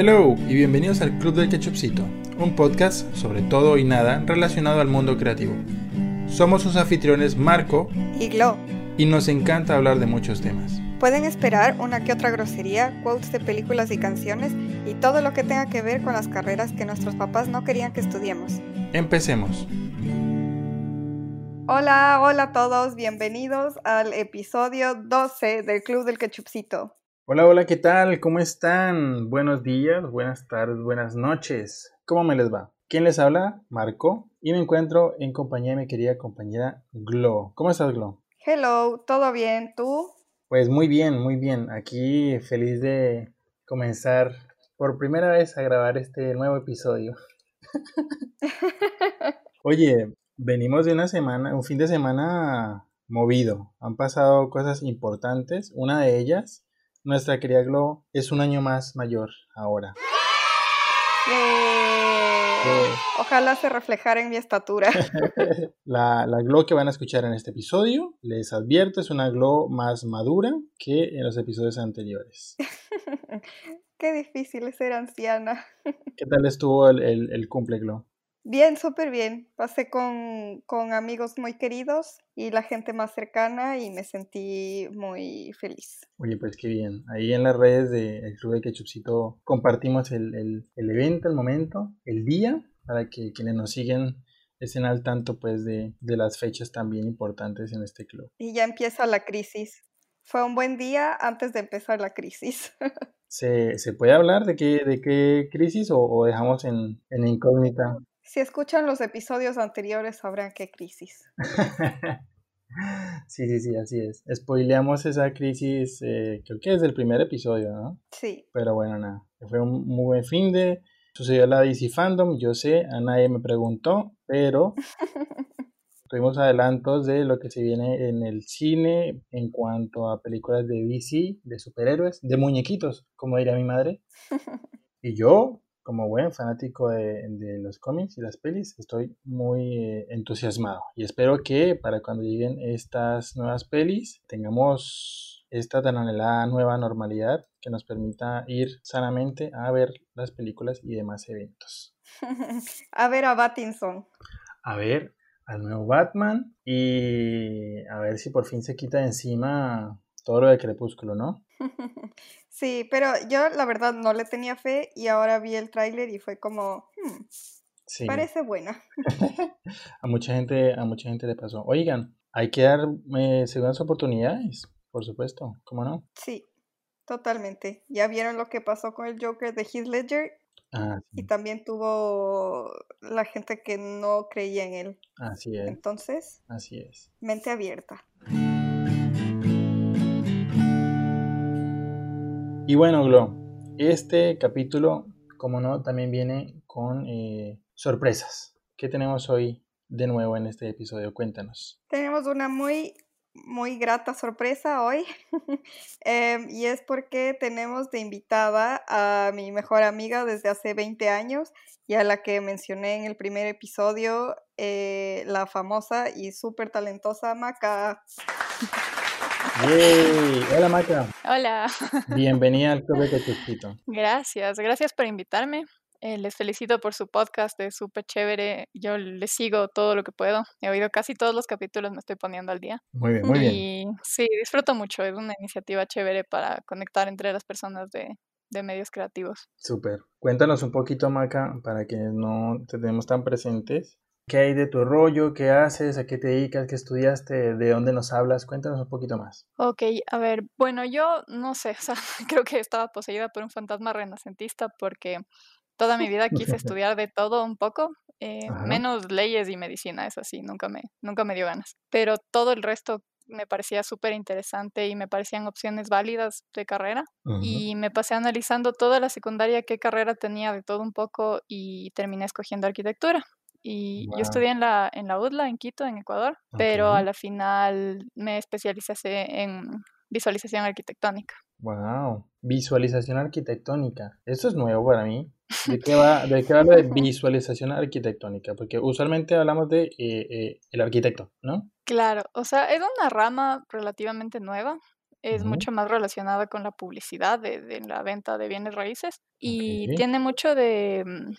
Hello y bienvenidos al Club del Ketchupcito, un podcast sobre todo y nada relacionado al mundo creativo. Somos sus anfitriones Marco y Glo. Y nos encanta hablar de muchos temas. Pueden esperar una que otra grosería, quotes de películas y canciones y todo lo que tenga que ver con las carreras que nuestros papás no querían que estudiemos. Empecemos. Hola, hola a todos, bienvenidos al episodio 12 del Club del Ketchupcito. Hola, hola, ¿qué tal? ¿Cómo están? Buenos días, buenas tardes, buenas noches. ¿Cómo me les va? ¿Quién les habla? Marco. Y me encuentro en compañía de mi querida compañera Glo. ¿Cómo estás, Glo? Hello, ¿todo bien? ¿Tú? Pues muy bien, muy bien. Aquí feliz de comenzar por primera vez a grabar este nuevo episodio. Oye, venimos de una semana, un fin de semana movido. Han pasado cosas importantes. Una de ellas nuestra querida Glo es un año más mayor ahora. Eh, ojalá se reflejara en mi estatura. la, la Glo que van a escuchar en este episodio, les advierto, es una Glo más madura que en los episodios anteriores. Qué difícil es ser anciana. ¿Qué tal estuvo el, el, el cumple, Glo? Bien, súper bien. Pasé con, amigos muy queridos y la gente más cercana y me sentí muy feliz. Oye, pues qué bien. Ahí en las redes del Club de Ketchupcito compartimos el, evento, el momento, el día, para que quienes nos siguen estén al tanto pues de, las fechas también importantes en este club. Y ya empieza la crisis. Fue un buen día antes de empezar la crisis. ¿Se, puede hablar de qué, de qué crisis o, dejamos en, en incógnita? Si escuchan los episodios anteriores sabrán qué crisis. sí, sí, sí, así es. Spoileamos esa crisis, eh, creo que es del primer episodio, ¿no? Sí. Pero bueno, nada, fue un muy buen fin de... Sucedió la DC Fandom, yo sé, a nadie me preguntó, pero tuvimos adelantos de lo que se viene en el cine en cuanto a películas de DC, de superhéroes, de muñequitos, como diría mi madre. Y yo como buen fanático de, los cómics y las pelis, estoy muy eh, entusiasmado y espero que para cuando lleguen estas nuevas pelis tengamos esta tan anhelada nueva normalidad que nos permita ir sanamente a ver las películas y demás eventos. a ver a Battinson. A ver al nuevo Batman y a ver si por fin se quita de encima todo lo de Crepúsculo, ¿no? Sí, pero yo la verdad no le tenía fe y ahora vi el tráiler y fue como, hmm, parece buena. a mucha gente, a mucha gente le pasó. Oigan, hay que dar eh, segundas oportunidades, por supuesto, ¿cómo no? Sí, totalmente. Ya vieron lo que pasó con el Joker de Heath Ledger. Ah, y también tuvo la gente que no creía en él. Así es. Entonces, así es. Mente abierta. Y bueno, Glo, este capítulo, como no, también viene con eh, sorpresas. ¿Qué tenemos hoy de nuevo en este episodio? Cuéntanos. Tenemos una muy, muy grata sorpresa hoy. Em, y es porque tenemos de invitada a mi mejor amiga desde hace 20 años y a la que mencioné en el primer episodio, eh, la famosa y súper talentosa Maca. Hola Maca. Hola. Bienvenida al Club. Gracias, gracias por invitarme. Eh, les felicito por su podcast, es súper chévere. Yo les sigo todo lo que puedo. He oído casi todos los capítulos, me estoy poniendo al día. Muy bien, muy bien. Y sí, disfruto mucho. Es una iniciativa chévere para conectar entre las personas de, de medios creativos. Súper. Cuéntanos un poquito, Maca, para que no te tenemos tan presentes. ¿Qué hay de tu rollo? ¿Qué haces? ¿A qué te dedicas? ¿Qué estudiaste? ¿De dónde nos hablas? Cuéntanos un poquito más. Ok, a ver, bueno, yo no sé, o sea, creo que estaba poseída por un fantasma renacentista porque toda mi vida quise estudiar de todo un poco, eh, menos leyes y medicina, es así, nunca me, nunca me dio ganas. Pero todo el resto me parecía súper interesante y me parecían opciones válidas de carrera. Y me pasé analizando toda la secundaria, qué carrera tenía de todo un poco y terminé escogiendo arquitectura. Y yo estudié en la, en la UDLA, en Quito, en Ecuador, pero a la final me especialicé en visualización arquitectónica. Wow, visualización arquitectónica. Eso es nuevo para mí. ¿De qué va, de qué habla de visualización arquitectónica? Porque usualmente hablamos de eh, eh, el arquitecto, ¿no? Claro, o sea, es una rama relativamente nueva. es mucho más relacionada con la publicidad de, la venta de bienes raíces y tiene mucho de, mm,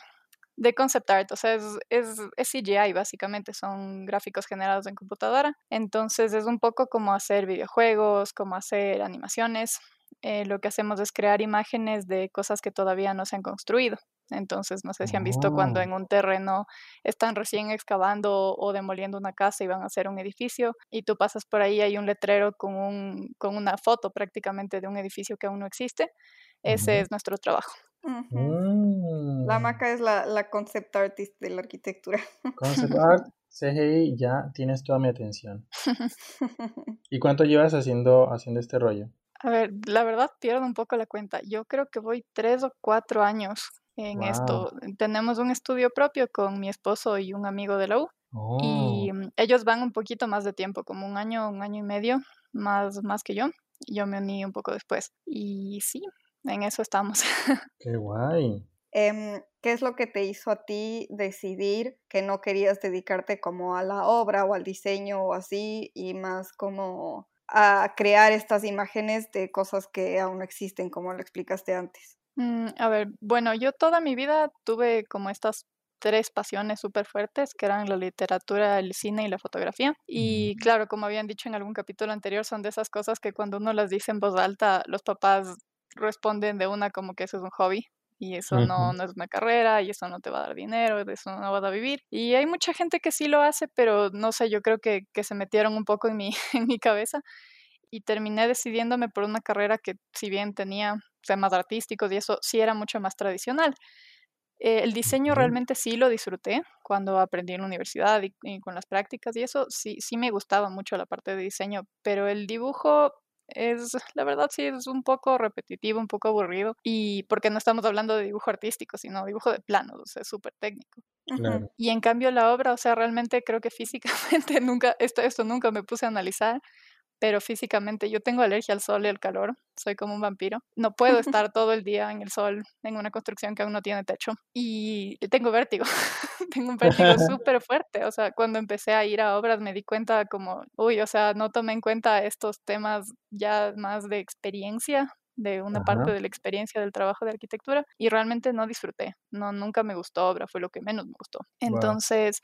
de concept art, o sea, es, es, es, CGI básicamente, son gráficos generados en computadora, entonces es un poco como hacer videojuegos, como hacer animaciones, eh, lo que hacemos es crear imágenes de cosas que todavía no se han construido. Entonces, no sé si han visto cuando oh. en un terreno están recién excavando o demoliendo una casa y van a hacer un edificio y tú pasas por ahí, hay un letrero con, un, con una foto prácticamente de un edificio que aún no existe. Ese es nuestro trabajo. La mm. Maca es la, la, concept artist de la arquitectura. Concept art, CGI, ya tienes toda mi atención. ¿Y cuánto llevas haciendo, haciendo este rollo? A ver, la verdad pierdo un poco la cuenta. Yo creo que voy tres o cuatro años en esto. Tenemos un estudio propio con mi esposo y un amigo de la U. Y oh. mm, ellos van un poquito más de tiempo, como un año, un año y medio más, más que yo. Yo me uní un poco después. Y sí, en eso estamos. Qué guay. Em, ¿Qué es lo que te hizo a ti decidir que no querías dedicarte como a la obra o al diseño o así y más como a crear estas imágenes de cosas que aún no existen, como lo explicaste antes? Mm, a ver, bueno, yo toda mi vida tuve como estas tres pasiones súper fuertes, que eran la literatura, el cine y la fotografía. Y claro, como habían dicho en algún capítulo anterior, son de esas cosas que cuando uno las dice en voz alta, los papás responden de una como que eso es un hobby. Y eso no, no es una carrera, y eso no te va a dar dinero, de eso no vas a vivir. Y hay mucha gente que sí lo hace, pero no sé, yo creo que, que se metieron un poco en mi, en mi cabeza y terminé decidiéndome por una carrera que si bien tenía temas artísticos y eso sí era mucho más tradicional. Eh, el diseño realmente sí lo disfruté cuando aprendí en la universidad y, con las prácticas y eso sí, sí me gustaba mucho la parte de diseño, pero el dibujo es, la verdad sí es un poco repetitivo, un poco aburrido y porque no estamos hablando de dibujo artístico, sino dibujo de planos, o sea, súper técnico. Y en cambio la obra, o sea, realmente creo que físicamente nunca, esto, esto nunca me puse a analizar, pero físicamente yo tengo alergia al sol y al calor, soy como un vampiro. No puedo estar todo el día en el sol en una construcción que aún no tiene techo y tengo vértigo, tengo un vértigo súper fuerte, o sea, cuando empecé a ir a obras me di cuenta como, uy, o sea, no tomé en cuenta estos temas ya más de experiencia de una parte de la experiencia del trabajo de arquitectura y realmente no disfruté, no nunca me gustó obra, fue lo que menos me gustó. Entonces,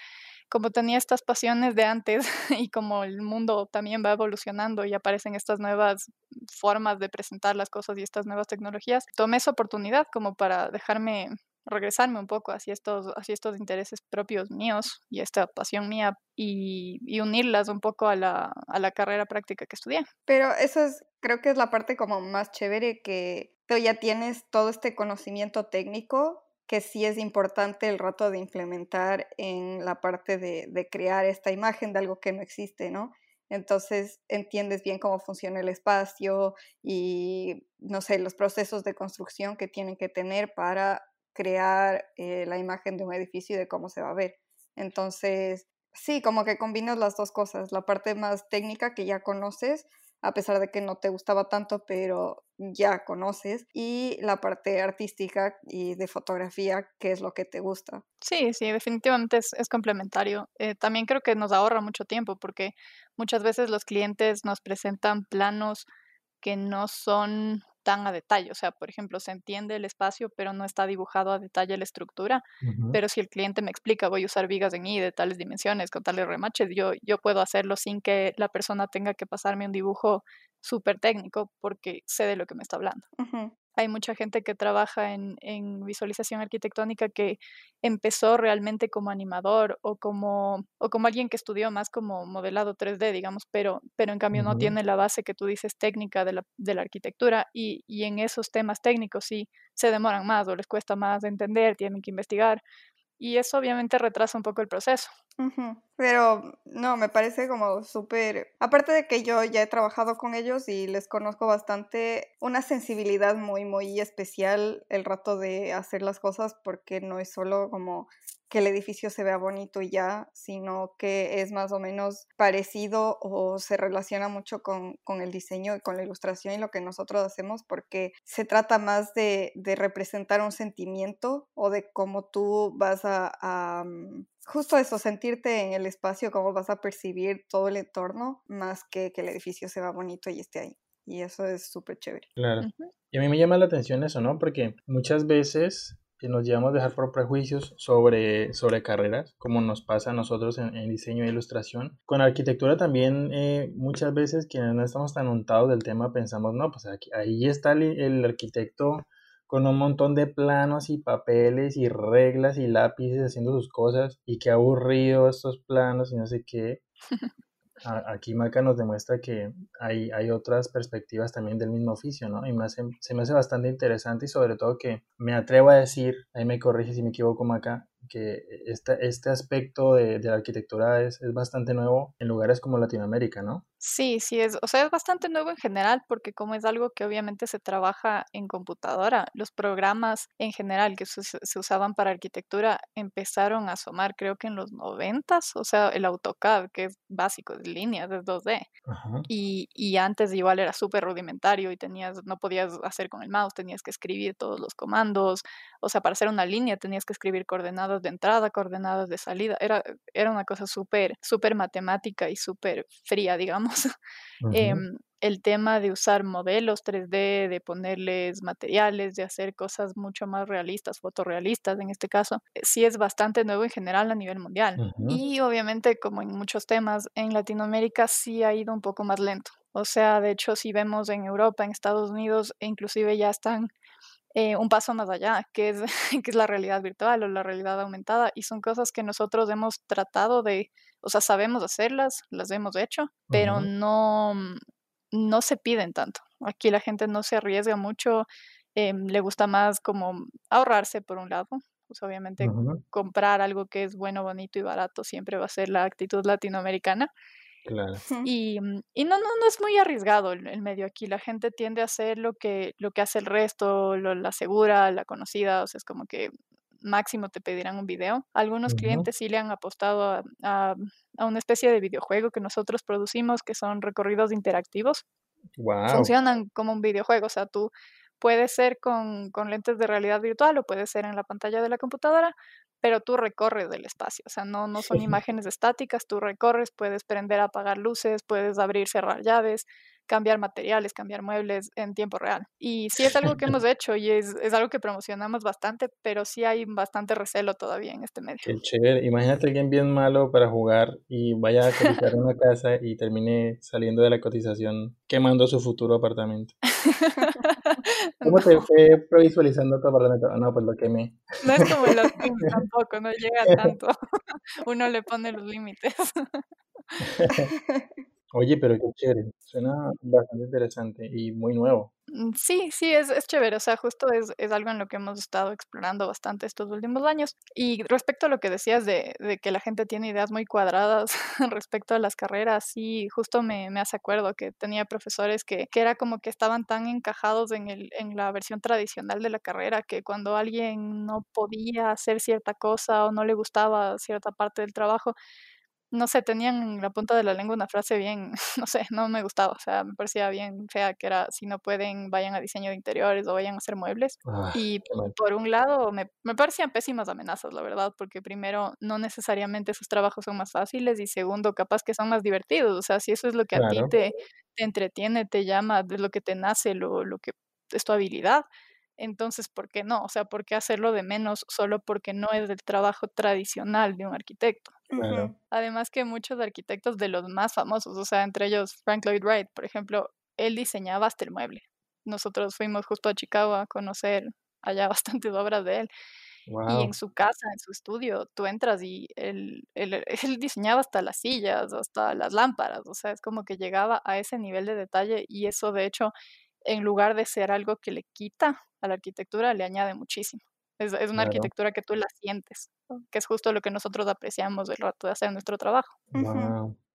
como tenía estas pasiones de antes y como el mundo también va evolucionando y aparecen estas nuevas formas de presentar las cosas y estas nuevas tecnologías, tomé esa oportunidad como para dejarme regresarme un poco hacia estos, hacia estos intereses propios míos y esta pasión mía y, unirlas un poco a la, a la, carrera práctica que estudié. Pero eso es, creo que es la parte como más chévere que tú ya tienes todo este conocimiento técnico que sí es importante el rato de implementar en la parte de, de, crear esta imagen de algo que no existe, ¿no? Entonces entiendes bien cómo funciona el espacio y, no sé, los procesos de construcción que tienen que tener para crear eh, la imagen de un edificio y de cómo se va a ver. Entonces, sí, como que combinas las dos cosas, la parte más técnica que ya conoces a pesar de que no te gustaba tanto, pero ya conoces, y la parte artística y de fotografía, que es lo que te gusta. Sí, sí, definitivamente es, complementario. Eh, también creo que nos ahorra mucho tiempo porque muchas veces los clientes nos presentan planos que no son tan a detalle. O sea, por ejemplo, se entiende el espacio, pero no está dibujado a detalle la estructura. Pero si el cliente me explica, voy a usar vigas en I de tales dimensiones, con tales remaches, yo, yo puedo hacerlo sin que la persona tenga que pasarme un dibujo súper técnico porque sé de lo que me está hablando hay mucha gente que trabaja en, en, visualización arquitectónica que empezó realmente como animador o como, o como alguien que estudió más como modelado 3D, digamos, pero, pero en cambio no tiene la base que tú dices técnica de la, de la arquitectura y, y, en esos temas técnicos sí se demoran más o les cuesta más entender, tienen que investigar y eso obviamente retrasa un poco el proceso. Pero no, me parece como súper, aparte de que yo ya he trabajado con ellos y les conozco bastante, una sensibilidad muy, muy especial el rato de hacer las cosas porque no es solo como que el edificio se vea bonito y ya, sino que es más o menos parecido o se relaciona mucho con, el diseño y con la ilustración y lo que nosotros hacemos porque se trata más de, representar un sentimiento o de cómo tú vas a, mm, justo eso, sentirte en el espacio, cómo vas a percibir todo el entorno, más que que el edificio se vea bonito y esté ahí. y eso es súper chévere. Claro. Y a mí me llama la atención eso, ¿no? Porque muchas veces nos llevamos a dejar por prejuicios sobre, sobre carreras, como nos pasa a nosotros en, diseño e ilustración. Con arquitectura también eh, muchas veces quienes no estamos tan untados del tema pensamos, no, pues aquí, ahí está el, arquitecto con un montón de planos y papeles y reglas y lápices haciendo sus cosas y qué aburrido estos planos y no sé qué. aquí Maca nos demuestra que hay, hay otras perspectivas también del mismo oficio, ¿no? Y me se me hace bastante interesante y sobre todo que me atrevo a decir, ahí me corrige si me equivoco Maca, que este, este aspecto de, de la arquitectura es, es, bastante nuevo en lugares como Latinoamérica, ¿no? Sí, sí, es, o sea, es bastante nuevo en general porque como es algo que obviamente se trabaja en computadora, los programas en general que se, se usaban para arquitectura empezaron a asomar creo que en los noventas, o sea, el AutoCAD, que es básico, de líneas, es 2D. Y, y antes igual era súper rudimentario y tenías, no podías hacer con el mouse, tenías que escribir todos los comandos, o sea, para hacer una línea tenías que escribir coordenadas de entrada, coordenadas de salida, era, era una cosa súper, súper matemática y súper fría, digamos. Em, el tema de usar modelos 3D, de ponerles materiales, de hacer cosas mucho más realistas, fotorrealistas en este caso, eh, sí es bastante nuevo en general a nivel mundial. Y obviamente, como en muchos temas, en Latinoamérica sí ha ido un poco más lento. O sea, de hecho, si vemos en Europa, en Estados Unidos, e inclusive ya están eh, un paso más allá, que es, que es la realidad virtual o la realidad aumentada, y son cosas que nosotros hemos tratado de, o sea, sabemos hacerlas, las hemos hecho, pero no, mm, no se piden tanto. Aquí la gente no se arriesga mucho, eh, le gusta más como ahorrarse por un lado, pues obviamente comprar algo que es bueno, bonito y barato siempre va a ser la actitud latinoamericana. Claro. Y, mm, y no, no, no es muy arriesgado el, medio aquí. La gente tiende a hacer lo que, lo que hace el resto, la segura, la conocida. O sea, es como que máximo te pedirán un video. Algunos clientes sí le han apostado a, a, una especie de videojuego que nosotros producimos, que son recorridos interactivos. Wow. Funcionan como un videojuego. O sea, tú puedes ser con, con lentes de realidad virtual o puede ser en la pantalla de la computadora, pero tú recorres del espacio, o sea, no, no son imágenes estáticas, tú recorres, puedes prender, apagar luces, puedes abrir, cerrar llaves, cambiar materiales, cambiar muebles en tiempo real. Y sí es algo que hemos hecho y es, es, algo que promocionamos bastante, pero sí hay bastante recelo todavía en este medio. Qué chévere. Imagínate alguien bien malo para jugar y vaya a cotizar una casa y termine saliendo de la cotización quemando su futuro apartamento. ¿Cómo te fue previsualizando tu apartamento? No, pues lo quemé. No es como los tampoco, no llega tanto. Uno le pone los límites. Oye, pero qué chévere. Suena bastante interesante y muy nuevo. Mm, sí, sí, es, es chévere. O sea, justo es, es, algo en lo que hemos estado explorando bastante estos últimos años. Y respecto a lo que decías de, de que la gente tiene ideas muy cuadradas respecto a las carreras, sí, justo me, me hace acuerdo que tenía profesores que, que era como que estaban tan encajados en, el, en la versión tradicional de la carrera que cuando alguien no podía hacer cierta cosa o no le gustaba cierta parte del trabajo, no sé, tenían en la punta de la lengua una frase bien, no sé, no me gustaba, o sea, me parecía bien fea que era, si no pueden, vayan a diseño de interiores o vayan a hacer muebles. Ah, y por un lado, me, me, parecían pésimas amenazas, la verdad, porque primero, no necesariamente sus trabajos son más fáciles y segundo, capaz que son más divertidos, o sea, si eso es lo que a ti te, te, entretiene, te llama, de lo que te nace, lo, lo que es tu habilidad, entonces, ¿por qué no? O sea, ¿por qué hacerlo de menos solo porque no es el trabajo tradicional de un arquitecto? Además que muchos arquitectos de los más famosos, o sea, entre ellos Frank Lloyd Wright, por ejemplo, él diseñaba hasta el mueble. Nosotros fuimos justo a Chicago a conocer allá bastantes obras de él. Y en su casa, en su estudio, tú entras y él, él, él, diseñaba hasta las sillas, hasta las lámparas, o sea, es como que llegaba a ese nivel de detalle y eso de hecho, en lugar de ser algo que le quita a la arquitectura, le añade muchísimo. Es, es una arquitectura que tú la sientes, que es justo lo que nosotros apreciamos del rato de hacer nuestro trabajo.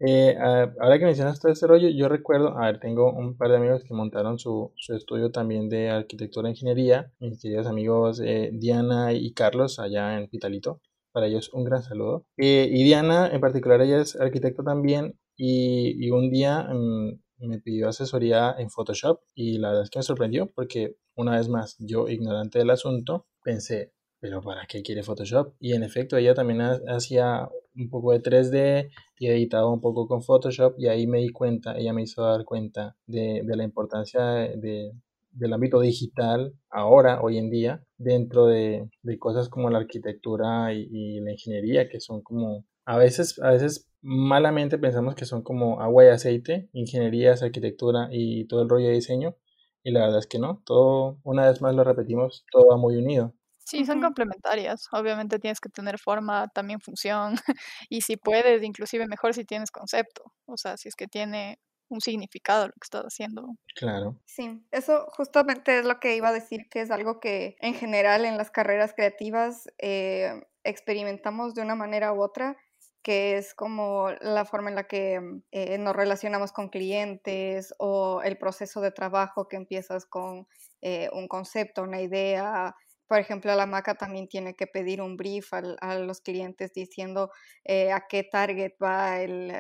Eh, ah, ahora que mencionas todo ese rollo, yo recuerdo, a ver, tengo un par de amigos que montaron su, su estudio también de arquitectura e ingeniería, mis queridos amigos eh, Diana y Carlos allá en Pitalito. Para ellos un gran saludo. Eh, y Diana en particular, ella es arquitecto también y, y un día mm, me pidió asesoría en Photoshop y la verdad es que me sorprendió porque una vez más yo ignorante del asunto pensé, pero ¿para qué quiere Photoshop? Y en efecto, ella también hacía un poco de 3D y editaba un poco con Photoshop y ahí me di cuenta, ella me hizo dar cuenta de, la importancia de, del ámbito digital ahora, hoy en día, dentro de, cosas como la arquitectura y, la ingeniería, que son como, a veces, a veces malamente pensamos que son como agua y aceite, ingenierías, arquitectura y todo el rollo de diseño, y la verdad es que no, todo, una vez más lo repetimos, todo va muy unido. Sí, son complementarias. Obviamente tienes que tener forma, también función, y si puedes, inclusive mejor si tienes concepto, o sea, si es que tiene un significado lo que estás haciendo. Claro. Sí, eso justamente es lo que iba a decir, que es algo que en general en las carreras creativas eh, experimentamos de una manera u otra, que es como la forma en la que mm, eh, nos relacionamos con clientes o el proceso de trabajo que empiezas con eh, un concepto, una idea, por ejemplo, la maca también tiene que pedir un brief a los clientes diciendo eh, a qué target va el,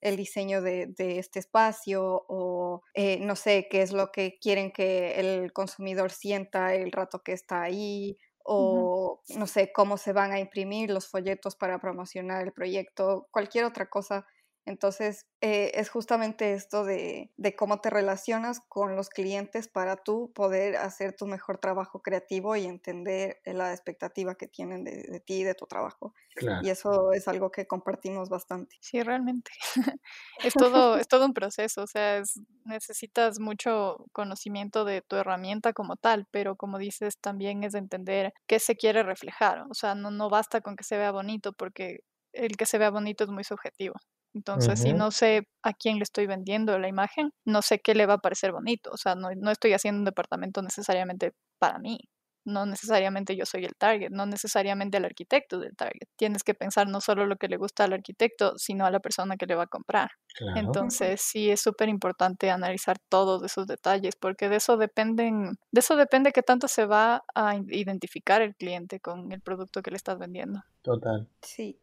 eh, diseño de, este espacio o eh, no sé qué es lo que quieren que el consumidor sienta el rato que está ahí o no sé cómo se van a imprimir los folletos para promocionar el proyecto, cualquier otra cosa entonces, eh, es justamente esto de, cómo te relacionas con los clientes para tú poder hacer tu mejor trabajo creativo y entender la expectativa que tienen de, ti y de tu trabajo. Y eso es algo que compartimos bastante. Sí, realmente. es, todo, es todo un proceso, o sea, necesitas mucho conocimiento de tu herramienta como tal, pero como dices, también es entender qué se quiere reflejar. O sea, no, no basta con que se vea bonito porque el que se vea bonito es muy subjetivo. Entonces, si no sé a quién le estoy vendiendo la imagen, no sé qué le va a parecer bonito. O sea, no, no estoy haciendo un departamento necesariamente para mí. No necesariamente yo soy el target, no necesariamente el arquitecto del target. Tienes que pensar no solo lo que le gusta al arquitecto, sino a la persona que le va a comprar. Entonces, sí es súper importante analizar todos esos detalles, porque de eso dependen, de eso depende qué tanto se va a identificar el cliente con el producto que le estás vendiendo. Total. Sí.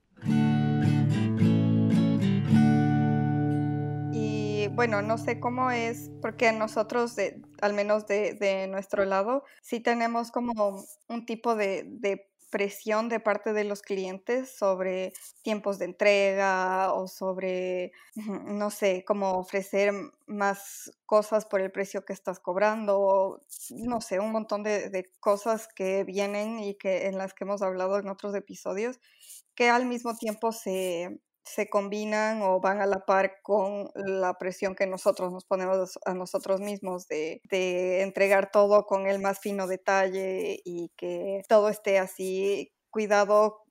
Bueno, no sé cómo es, porque nosotros, al menos de, nuestro lado, sí tenemos como un tipo de, presión de parte de los clientes sobre tiempos de entrega o sobre, no sé, cómo ofrecer más cosas por el precio que estás cobrando, no sé, un montón de, de, cosas que vienen y que en las que hemos hablado en otros episodios, que al mismo tiempo se, se combinan o van a la par con la presión que nosotros nos ponemos a nosotros mismos de, entregar todo con el más fino detalle y que todo esté así cuidado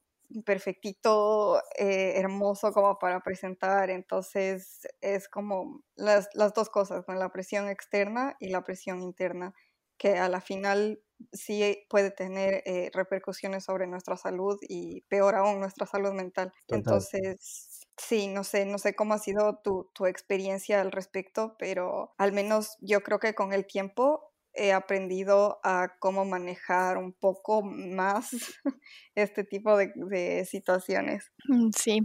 perfectito, eh, hermoso como para presentar. Entonces es como las, dos cosas, con la presión externa y la presión interna, que a la final sí puede tener eh, repercusiones sobre nuestra salud y peor aún nuestra salud mental. Entonces, sí, no sé, no sé cómo ha sido tu, tu experiencia al respecto, pero al menos yo creo que con el tiempo he aprendido a cómo manejar un poco más este tipo de, situaciones. Mm, sí,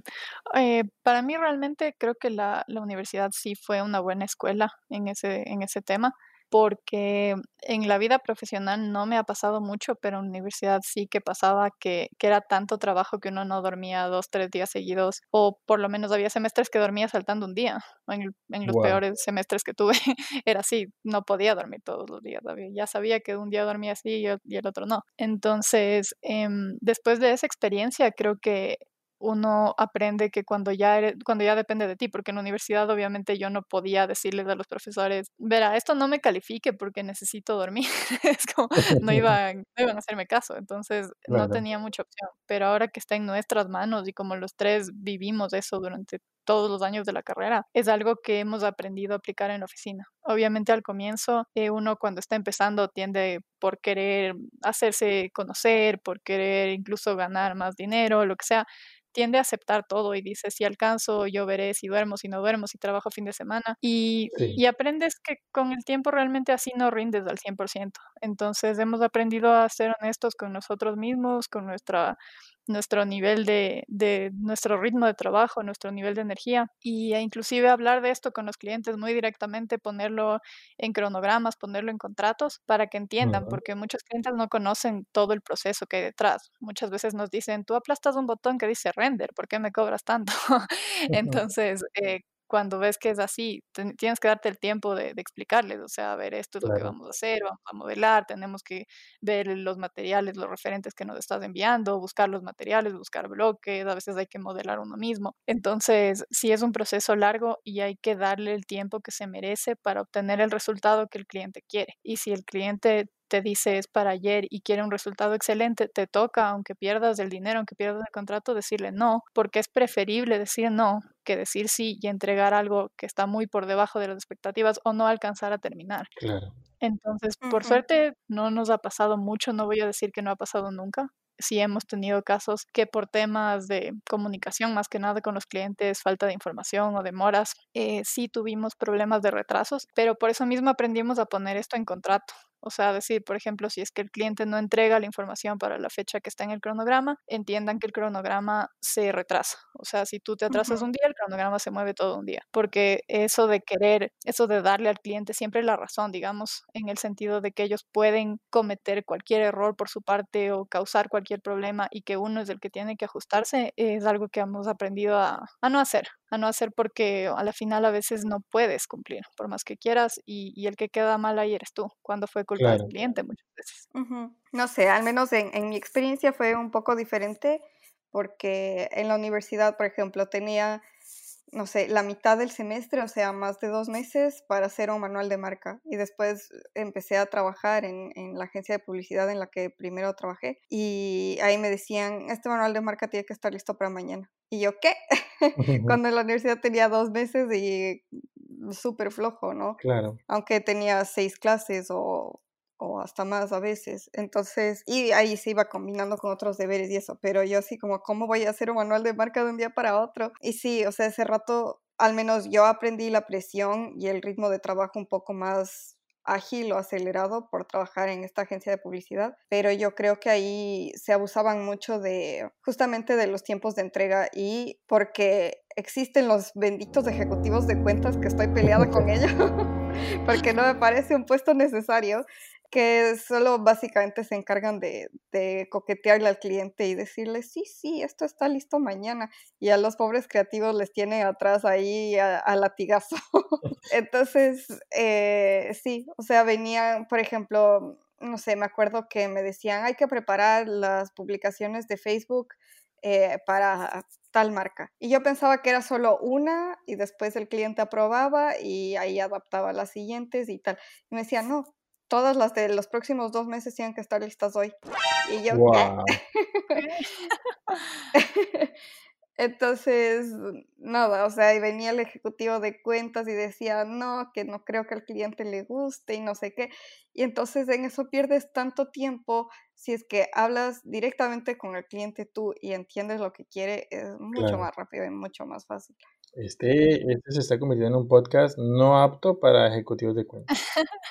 eh, para mí realmente creo que la, la, universidad sí fue una buena escuela en ese, en ese tema porque en la vida profesional no me ha pasado mucho, pero en la universidad sí que pasaba que, que, era tanto trabajo que uno no dormía dos, tres días seguidos, o por lo menos había semestres que dormía saltando un día. En, en los peores semestres que tuve era así, no podía dormir todos los días. Ya sabía que un día dormía así y, el otro no. Entonces, em, después de esa experiencia, creo que uno aprende que cuando ya, cuando ya depende de ti, porque en la universidad obviamente yo no podía decirles a los profesores, verá, esto no me califique porque necesito dormir, es como, no iban, iban a hacerme caso, entonces no tenía mucha opción, pero ahora que está en nuestras manos y como los tres vivimos eso durante todos los años de la carrera, es algo que hemos aprendido a aplicar en la oficina. Obviamente al comienzo eh, uno cuando está empezando tiende por querer hacerse conocer, por querer incluso ganar más dinero, lo que sea, tiende a aceptar todo y dice, si alcanzo, yo veré si duermo, si no duermo, si trabajo fin de semana. Y, y aprendes que con el tiempo realmente así no rindes al 100%. Entonces hemos aprendido a ser honestos con nosotros mismos, con nuestra nuestro nivel de, de, nuestro ritmo de trabajo, nuestro nivel de energía y e inclusive hablar de esto con los clientes muy directamente, ponerlo en cronogramas, ponerlo en contratos para que entiendan, porque muchos clientes no conocen todo el proceso que hay detrás. Muchas veces nos dicen, tú aplastas un botón que dice render, ¿por qué me cobras tanto? Entonces, eh, cuando ves que es así, tienes que darte el tiempo de, explicarles, o sea, a ver, esto es lo que vamos a hacer, vamos a modelar, tenemos que ver los materiales, los referentes que nos estás enviando, buscar los materiales, buscar bloques, a veces hay que modelar uno mismo. Entonces, sí es un proceso largo y hay que darle el tiempo que se merece para obtener el resultado que el cliente quiere. Y si el cliente te dice es para ayer y quiere un resultado excelente, te toca, aunque pierdas el dinero, aunque pierdas el contrato, decirle no, porque es preferible decir no que decir sí y entregar algo que está muy por debajo de las expectativas o no alcanzar a terminar. Claro. Entonces, por suerte, no nos ha pasado mucho, no voy a decir que no ha pasado nunca, sí hemos tenido casos que por temas de comunicación, más que nada con los clientes, falta de información o demoras, eh, sí tuvimos problemas de retrasos, pero por eso mismo aprendimos a poner esto en contrato. O sea, decir, por ejemplo, si es que el cliente no entrega la información para la fecha que está en el cronograma, entiendan que el cronograma se retrasa. O sea, si tú te atrasas un día, el cronograma se mueve todo un día. Porque eso de querer, eso de darle al cliente siempre la razón, digamos, en el sentido de que ellos pueden cometer cualquier error por su parte o causar cualquier problema y que uno es el que tiene que ajustarse, es algo que hemos aprendido a, a no hacer a no hacer porque a la final a veces no puedes cumplir, por más que quieras, y, el que queda mal ahí eres tú, cuando fue culpa del cliente muchas veces. No sé, al menos en, en mi experiencia fue un poco diferente, porque en la universidad, por ejemplo, tenía no sé, la mitad del semestre, o sea, más de dos meses para hacer un manual de marca. Y después empecé a trabajar en, en, la agencia de publicidad en la que primero trabajé. Y ahí me decían, este manual de marca tiene que estar listo para mañana. Y yo, ¿qué? Cuando en la universidad tenía dos meses y súper flojo, ¿no? Claro. Aunque tenía seis clases o o hasta más a veces. Entonces, y ahí se iba combinando con otros deberes y eso, pero yo así como, ¿cómo voy a hacer un manual de marca de un día para otro? Y sí, o sea, ese rato, al menos yo aprendí la presión y el ritmo de trabajo un poco más ágil o acelerado por trabajar en esta agencia de publicidad, pero yo creo que ahí se abusaban mucho de justamente de los tiempos de entrega y porque existen los benditos ejecutivos de cuentas que estoy peleada con ellos, porque no me parece un puesto necesario que solo básicamente se encargan de, coquetearle al cliente y decirle, sí, sí, esto está listo mañana. Y a los pobres creativos les tiene atrás ahí a, latigazo. Entonces, eh, sí, o sea, venían, por ejemplo, no sé, me acuerdo que me decían, hay que preparar las publicaciones de Facebook eh, para tal marca. Y yo pensaba que era solo una y después el cliente aprobaba y ahí adaptaba las siguientes y tal. Y me decía, no, todas las de los próximos dos meses tienen que estar listas hoy. Y yo, Entonces, nada, o sea, ahí venía el ejecutivo de cuentas y decía, no, que no creo que al cliente le guste y no sé qué. Y entonces en eso pierdes tanto tiempo. Si es que hablas directamente con el cliente tú y entiendes lo que quiere, es mucho más rápido y mucho más fácil. Este, este se está convirtiendo en un podcast no apto para ejecutivos de cuentas.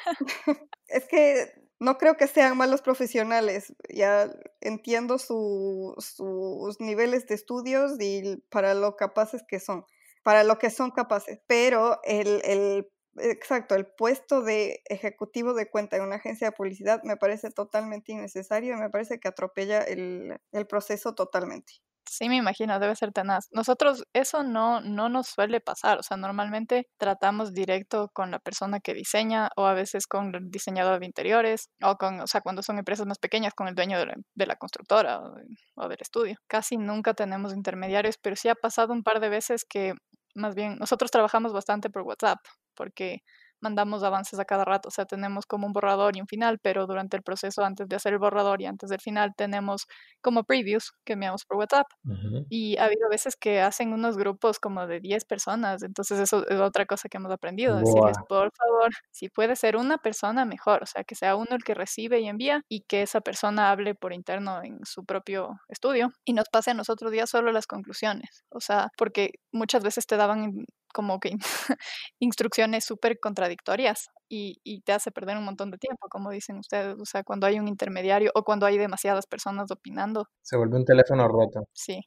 es que no creo que sean malos profesionales. Ya entiendo sus niveles de estudios y para lo capaces que son, para lo que son capaces. Pero el, el exacto, el puesto de ejecutivo de cuenta en una agencia de publicidad me parece totalmente innecesario y me parece que atropella el, el proceso totalmente. Sí, me imagino, debe ser tenaz. Nosotros eso no, no nos suele pasar, o sea, normalmente tratamos directo con la persona que diseña o a veces con el diseñador de interiores o con, o sea, cuando son empresas más pequeñas con el dueño de la, constructora o, del estudio. Casi nunca tenemos intermediarios, pero sí ha pasado un par de veces que más bien nosotros trabajamos bastante por WhatsApp porque mandamos avances a cada rato, o sea, tenemos como un borrador y un final, pero durante el proceso, antes de hacer el borrador y antes del final, tenemos como previews que enviamos por WhatsApp. Y ha habido veces que hacen unos grupos como de 10 personas, entonces eso es otra cosa que hemos aprendido, decirles, por favor, si puede ser una persona, mejor, o sea, que sea uno el que recibe y envía y que esa persona hable por interno en su propio estudio y nos pase a nosotros ya solo las conclusiones, o sea, porque muchas veces te daban como que instrucciones súper contradictorias y, y, te hace perder un montón de tiempo, como dicen ustedes, o sea, cuando hay un intermediario o cuando hay demasiadas personas opinando. Se vuelve un teléfono roto. Sí.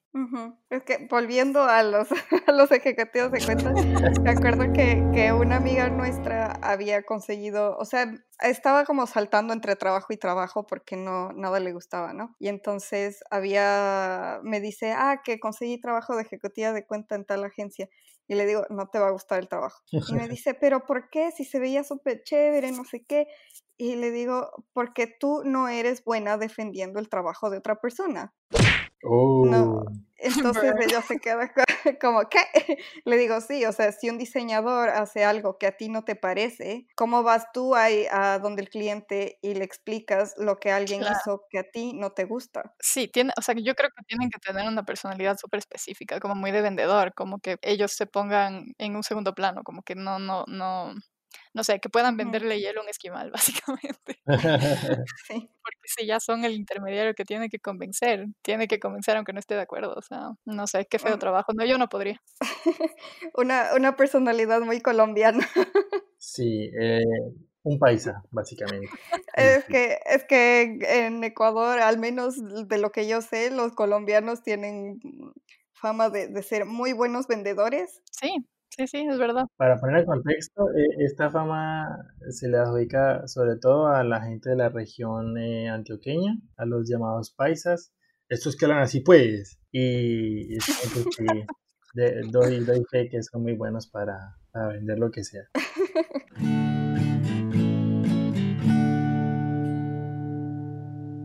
Es que volviendo a los, a los ejecutivos de cuentas, me acuerdo que, que una amiga nuestra había conseguido, o sea, estaba como saltando entre trabajo y trabajo porque no nada le gustaba, ¿no? Y entonces había, me dice, ah, que conseguí trabajo de ejecutiva de cuenta en tal agencia. Y le digo, no te va a gustar el trabajo. Y me dice, pero ¿por qué? Si se veía súper chévere, no sé qué. Y le digo, porque tú no eres buena defendiendo el trabajo de otra persona. No. Entonces ella se queda como, ¿qué? Le digo, sí, o sea, si un diseñador hace algo que a ti no te parece, ¿cómo vas tú ahí a donde el cliente y le explicas lo que alguien hizo que a ti no te gusta? Sí, tiene, o sea, yo creo que tienen que tener una personalidad súper específica, como muy de vendedor, como que ellos se pongan en un segundo plano, como que no, no, no, no sé, que puedan venderle hielo a un esquimal, básicamente. sí. Porque si ya son el intermediario que tiene que convencer, tiene que convencer aunque no esté de acuerdo, o sea, no sé, qué feo trabajo, no, yo no podría. una, una personalidad muy colombiana. sí, eh, un paisa, básicamente. Es que, es que en Ecuador, al menos de lo que yo sé, los colombianos tienen fama de, de ser muy buenos vendedores. Sí, Sí, sí, es verdad. Para poner el contexto, eh, esta fama se le adjudica sobre todo a la gente de la región eh, antioqueña, a los llamados paisas, estos que hablan así pues, y, doy, doy, fe que son muy buenos para, vender lo que sea.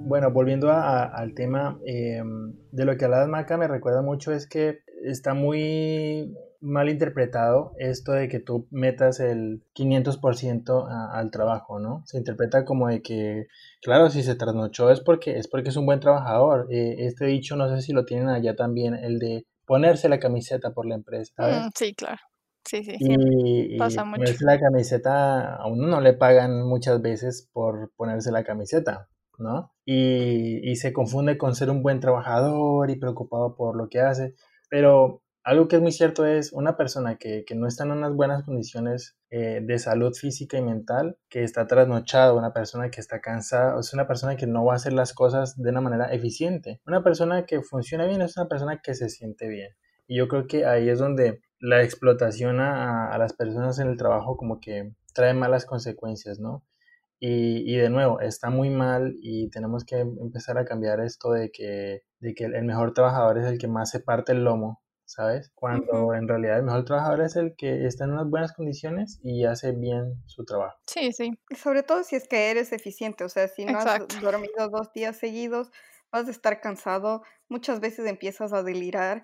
Bueno, volviendo al tema em, de lo que hablaba Maca, me recuerda mucho es que está muy mal interpretado esto de que tú metas el 500% al trabajo, ¿no? Se interpreta como de que, claro, si se trasnochó es porque es, porque es un buen trabajador. Eh, este dicho, no sé si lo tienen allá también, el de ponerse la camiseta por la empresa, ¿sabes? Mm, sí, claro. Sí, sí, y, pasa mucho. Ponerse la camiseta, a uno no le pagan muchas veces por ponerse la camiseta, ¿no? Y, y se confunde con ser un buen trabajador y preocupado por lo que hace, pero algo que es muy cierto es una persona que, no está en unas buenas condiciones eh, de salud física y mental, que está trasnochado, una persona que está cansada, es una persona que no va a hacer las cosas de una manera eficiente. Una persona que funciona bien es una persona que se siente bien. Y yo creo que ahí es donde la explotación a, las personas en el trabajo como que trae malas consecuencias, ¿no? Y, de nuevo, está muy mal y tenemos que empezar a cambiar esto de que, de que el mejor trabajador es el que más se parte el lomo ¿sabes? Cuando en realidad el mejor trabajador es el que está en unas buenas condiciones y hace bien su trabajo. Sí, sí. Sobre todo si es que eres eficiente, o sea, si no has dormido dos días seguidos, vas a estar cansado, muchas veces empiezas a delirar,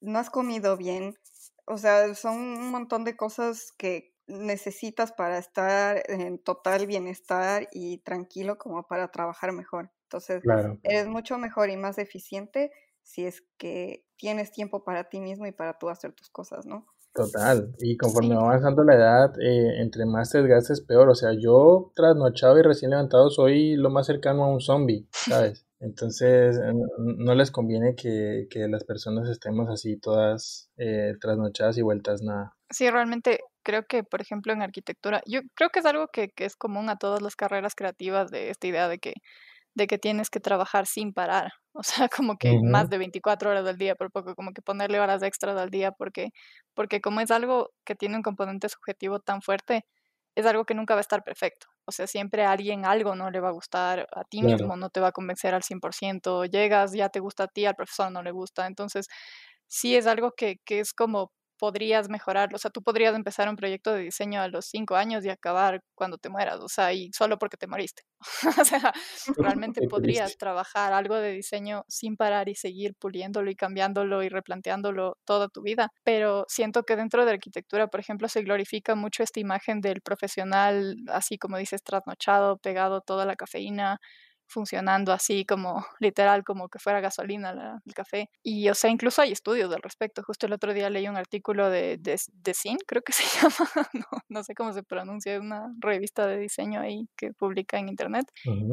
no has comido bien, o sea, son un montón de cosas que necesitas para estar en total bienestar y tranquilo como para trabajar mejor. Entonces, eres mucho mejor y más eficiente si es que tienes tiempo para ti mismo y para tú hacer tus cosas, ¿no? Total, y conforme va avanzando la edad, eh, entre más te desgastes, peor. O sea, yo trasnochado y recién levantado soy lo más cercano a un zombie, ¿sabes? Entonces, no les conviene que, las personas estemos así todas eh, trasnochadas y vueltas nada. Sí, realmente creo que, por ejemplo, en arquitectura, yo creo que es algo que, que es común a todas las carreras creativas de esta idea de que de que tienes que trabajar sin parar, o sea, como que más de 24 horas al día, por poco, como que ponerle horas extras al día, porque, porque como es algo que tiene un componente subjetivo tan fuerte, es algo que nunca va a estar perfecto. O sea, siempre a alguien algo no le va a gustar, a ti mismo no te va a convencer al 100%, llegas, ya te gusta a ti, al profesor no le gusta. Entonces, sí es algo que, que es como podrías mejorarlo. O sea, tú podrías empezar un proyecto de diseño a los cinco años y acabar cuando te mueras, o sea, y solo porque te moriste. o sea, realmente podrías trabajar algo de diseño sin parar y seguir puliéndolo y cambiándolo y replanteándolo toda tu vida. Pero siento que dentro de arquitectura, por ejemplo, se glorifica mucho esta imagen del profesional, así como dices, trasnochado, pegado toda la cafeína, funcionando así como literal, como que fuera gasolina el café. Y o sea, incluso hay estudios al respecto. Justo el otro día leí un artículo de, de, de Sin, creo que se llama, no, no, sé cómo se pronuncia, es una revista de diseño ahí que publica en internet.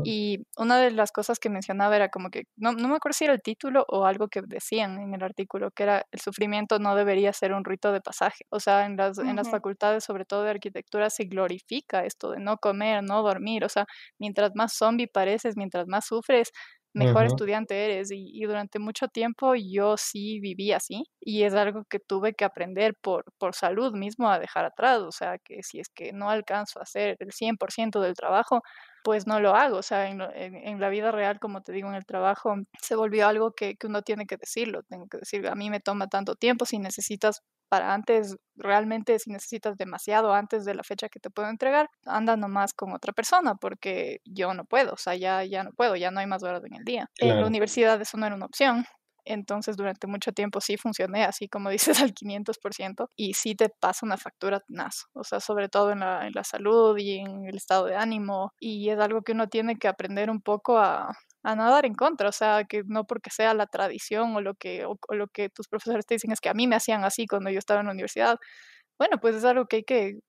Y una de las cosas que mencionaba era como que, no, no me acuerdo si era el título o algo que decían en el artículo, que era el sufrimiento no debería ser un rito de pasaje. O sea, en las, en las facultades, sobre todo de arquitectura, se glorifica esto de no comer, no dormir. O sea, mientras más zombie pareces, mientras más sufres, mejor estudiante eres. Y, durante mucho tiempo yo sí viví así y es algo que tuve que aprender por, por salud mismo a dejar atrás. O sea, que si es que no alcanzo a hacer el 100% del trabajo, pues no lo hago. O sea, en, en, la vida real, como te digo, en el trabajo, se volvió algo que, que uno tiene que decirlo. Tengo que decir, a mí me toma tanto tiempo, si necesitas para antes, realmente si necesitas demasiado antes de la fecha que te puedo entregar, anda nomás con otra persona porque yo no puedo, o sea, ya, ya no puedo, ya no hay más horas en el día. En la universidad eso no era una opción. Entonces, durante mucho tiempo sí funcioné, así como dices, al 500%, y sí te pasa una factura tenaz, o sea, sobre todo en la, en la salud y en el estado de ánimo, y es algo que uno tiene que aprender un poco a, a nadar en contra, o sea, que no porque sea la tradición o lo que, o, lo que tus profesores te dicen es que a mí me hacían así cuando yo estaba en la universidad. Bueno, pues es algo que hay que,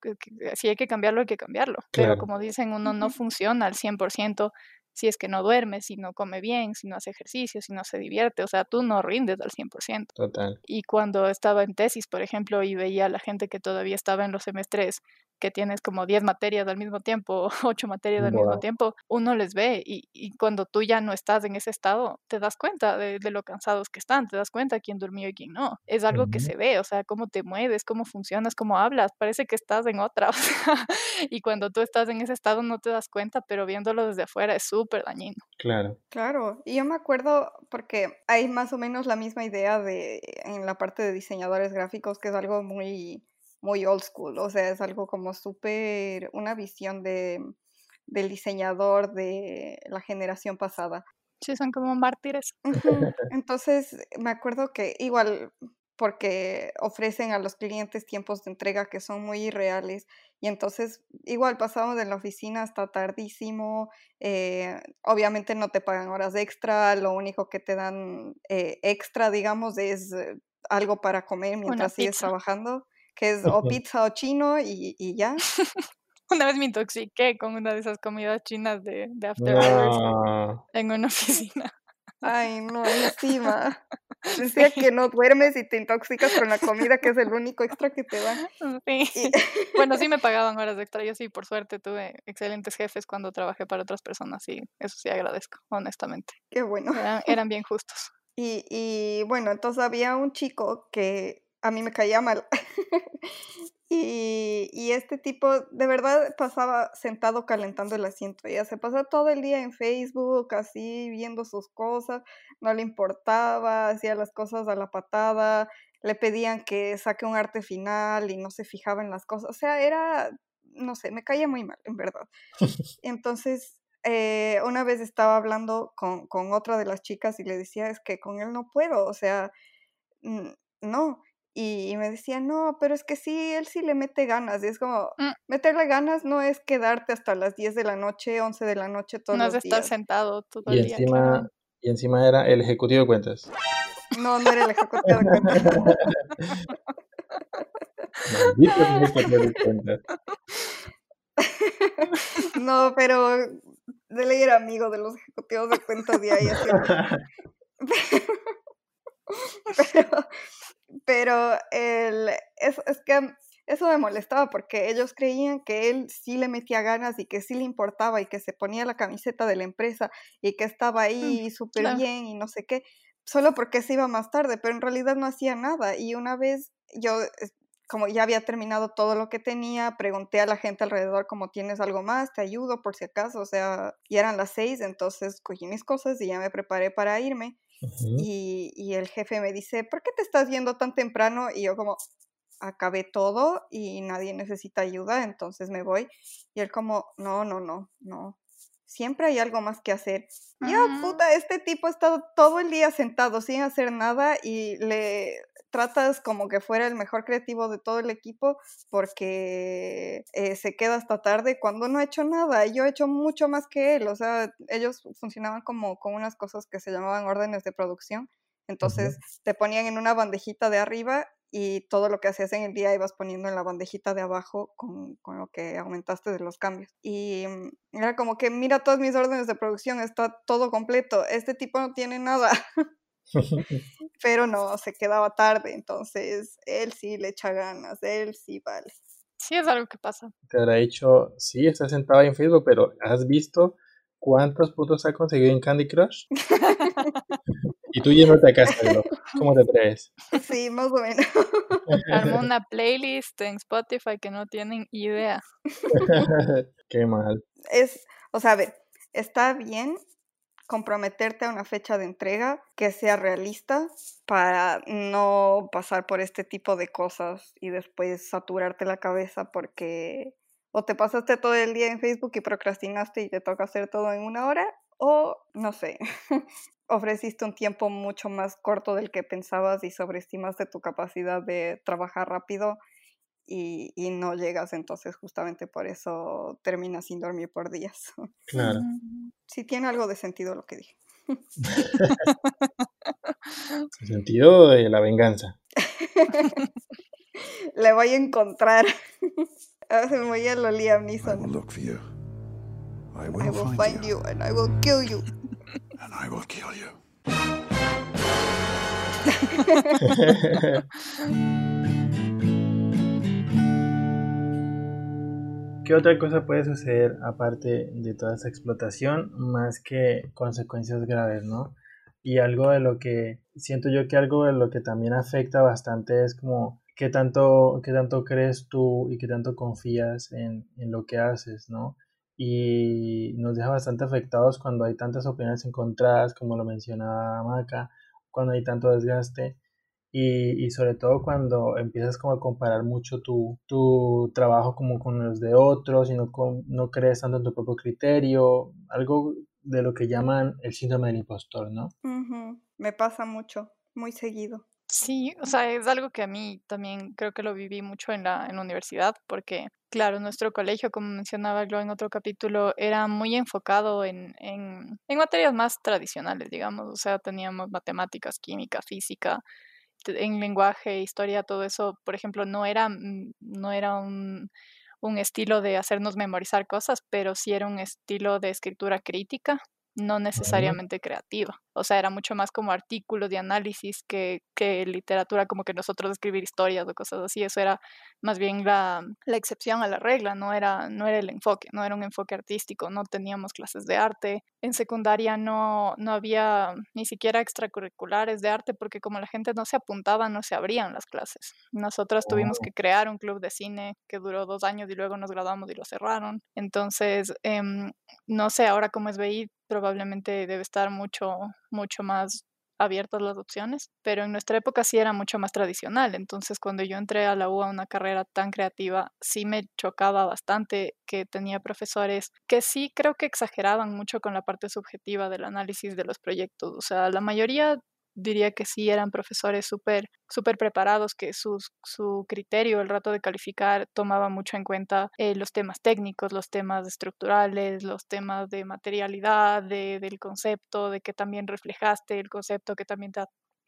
si hay que cambiarlo, hay que cambiarlo. Pero como dicen, uno no funciona al 100% si es que no duerme, si no come bien, si no hace ejercicio, si no se divierte, o sea, tú no rindes al 100%. Total. Y cuando estaba en tesis, por ejemplo, y veía a la gente que todavía estaba en los semestres que tienes como 10 materias al mismo tiempo, 8 materias al mismo tiempo, uno les ve y, y, cuando tú ya no estás en ese estado, te das cuenta de, de, lo cansados que están, te das cuenta quién durmió y quién no. Es algo que se ve, o sea, cómo te mueves, cómo funcionas, cómo hablas, parece que estás en otra. y cuando tú estás en ese estado no te das cuenta, pero viéndolo desde afuera es súper dañino. Claro. Claro, y yo me acuerdo porque hay más o menos la misma idea de en la parte de diseñadores gráficos, que es algo muy muy old school, o sea, es algo como súper, una visión de, del diseñador de la generación pasada. Sí, son como mártires. Entonces, me acuerdo que igual, porque ofrecen a los clientes tiempos de entrega que son muy irreales, y entonces igual pasamos en la oficina hasta tardísimo, eh, obviamente no te pagan horas extra, lo único que te dan eh, extra, digamos, es eh, algo para comer mientras sigues trabajando que es o pizza o chino y, y ya. Una vez me intoxiqué con una de esas comidas chinas de, de After Hours en una oficina. Ay, no, encima. Decía que no duermes y te intoxicas con la comida, que es el único extra que te dan. Sí. bueno, sí me pagaban horas extra. Yo sí, por suerte, tuve excelentes jefes cuando trabajé para otras personas y eso sí agradezco, honestamente. Qué bueno. Eran, eran bien justos. Y, y bueno, entonces había un chico que a mí me caía mal. y, y, este tipo de verdad pasaba sentado calentando el asiento. Ya se pasaba todo el día en Facebook, así viendo sus cosas, no le importaba, hacía las cosas a la patada, le pedían que saque un arte final y no se fijaba en las cosas. O sea, era, no sé, me caía muy mal, en verdad. Entonces, eh, una vez estaba hablando con, con, otra de las chicas y le decía, es que con él no puedo, o sea, no. Y me decía, no, pero es que sí, él sí le mete ganas. Y es como, mm. meterle ganas no es quedarte hasta las 10 de la noche, 11 de la noche todos no los días. No es estar sentado todo y el encima, día. Y encima era el ejecutivo de cuentas. No, no era el ejecutivo de cuentas. Maldito ejecutivo de cuentas. no, pero de ley era amigo de los ejecutivos de cuentas de ahí. Así. pero, pero el, es, es que eso me molestaba porque ellos creían que él sí le metía ganas y que sí le importaba y que se ponía la camiseta de la empresa y que estaba mm, ahí súper claro. bien y no sé qué, solo porque se iba más tarde, pero en realidad no hacía nada. Y una vez yo, como ya había terminado todo lo que tenía, pregunté a la gente alrededor como tienes algo más, te ayudo por si acaso, o sea, ya eran las seis, entonces cogí mis cosas y ya me preparé para irme. Uh -huh. y, y, el jefe me dice, ¿por qué te estás yendo tan temprano? Y yo como, acabé todo y nadie necesita ayuda, entonces me voy. Y él como, no, no, no, no. Siempre hay algo más que hacer. Uh -huh. Ya, puta, este tipo ha estado todo el día sentado sin hacer nada y le tratas como que fuera el mejor creativo de todo el equipo porque eh, se queda hasta tarde cuando no ha hecho nada. Yo he hecho mucho más que él, o sea, ellos funcionaban como con unas cosas que se llamaban órdenes de producción. Entonces te ponían en una bandejita de arriba y todo lo que hacías en el día ibas poniendo en la bandejita de abajo con, con, lo que aumentaste de los cambios. Y mm, era como que mira todas mis órdenes de producción, está todo completo, este tipo no tiene nada. Pero no, se quedaba tarde, entonces él sí le echa ganas, él sí vale. Sí, es algo que pasa. Te habrá dicho, sí, estás sentado en Facebook, pero ¿has visto cuántos puntos ha conseguido en Candy Crush? y tú yéndote a casa, ¿cómo te traes? Sí, más o menos. Armó una playlist en Spotify que no tienen idea. Qué mal. Es, o sea, a ver, está bien comprometerte a una fecha de entrega que sea realista para no pasar por este tipo de cosas y después saturarte la cabeza porque o te pasaste todo el día en Facebook y procrastinaste y te toca hacer todo en una hora o no sé, ofreciste un tiempo mucho más corto del que pensabas y sobreestimaste tu capacidad de trabajar rápido y, y, no llegas, entonces justamente por eso terminas sin dormir por días. Claro. Sí tiene algo de sentido lo que dije. El sentido de la venganza. Le voy a encontrar. Me voy a lo Liam Neeson. I will look for you. I will, I will find, find you. you and I will kill you. And I will kill you. ¿Qué otra cosa puede suceder aparte de toda esa explotación más que consecuencias graves, no? Y algo de lo que siento yo que algo de lo que también afecta bastante es como qué tanto, qué tanto crees tú y qué tanto confías en, en lo que haces, ¿no? Y nos deja bastante afectados cuando hay tantas opiniones encontradas, como lo mencionaba Maca, cuando hay tanto desgaste y, y, sobre todo cuando empiezas como a comparar mucho tu, tu trabajo como con los de otros y no, con, no crees tanto en tu propio criterio, algo de lo que llaman el síndrome del impostor, ¿no? Uh -huh. Me pasa mucho, muy seguido. Sí, o sea, es algo que a mí también creo que lo viví mucho en la, en la universidad, porque, claro, nuestro colegio, como mencionaba yo en otro capítulo, era muy enfocado en, en, en materias más tradicionales, digamos, o sea, teníamos matemáticas, química, física, en lenguaje, historia, todo eso, por ejemplo, no era, no era un, un, estilo de hacernos memorizar cosas, pero sí era un estilo de escritura crítica, no necesariamente creativa. O sea, era mucho más como artículos de análisis que, que literatura, como que nosotros escribir historias o cosas así. Eso era más bien la, la excepción a la regla, no era, no era el enfoque, no era un enfoque artístico, no teníamos clases de arte. En secundaria no, no había ni siquiera extracurriculares de arte porque como la gente no se apuntaba, no se abrían las clases. Nosotros tuvimos que crear un club de cine que duró dos años y luego nos graduamos y lo cerraron. Entonces, eh, no sé ahora cómo es BI, probablemente debe estar mucho, mucho más abiertas las opciones, pero en nuestra época sí era mucho más tradicional. Entonces, cuando yo entré a la U a una carrera tan creativa, sí me chocaba bastante que tenía profesores que sí creo que exageraban mucho con la parte subjetiva del análisis de los proyectos. O sea, la mayoría diría que sí eran profesores súper super preparados, que sus, su criterio el rato de calificar tomaba mucho en cuenta eh, los temas técnicos, los temas estructurales, los temas de materialidad, de, del concepto, de que también reflejaste el concepto, que también te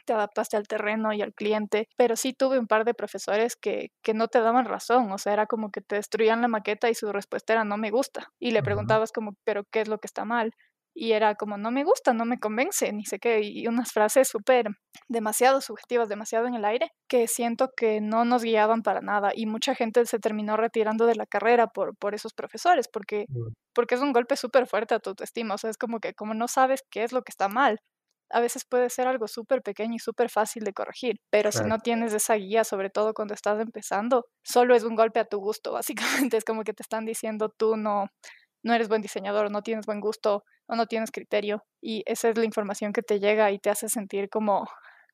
te adaptaste al terreno y al cliente, pero sí tuve un par de profesores que, que no te daban razón, o sea, era como que te destruían la maqueta y su respuesta era no me gusta, y le preguntabas como, pero ¿qué es lo que está mal? Y era como no me gusta, no me convence, ni sé qué, y unas frases súper demasiado subjetivas, demasiado en el aire, que siento que no nos guiaban para nada y mucha gente se terminó retirando de la carrera por, por esos profesores, porque, porque es un golpe súper fuerte a tu autoestima, o sea, es como que como no sabes qué es lo que está mal, a veces puede ser algo súper pequeño y súper fácil de corregir, pero claro. si no tienes esa guía, sobre todo cuando estás empezando, solo es un golpe a tu gusto, básicamente es como que te están diciendo tú no, no eres buen diseñador, no tienes buen gusto o no tienes criterio. Y esa es la información que te llega y te hace sentir como,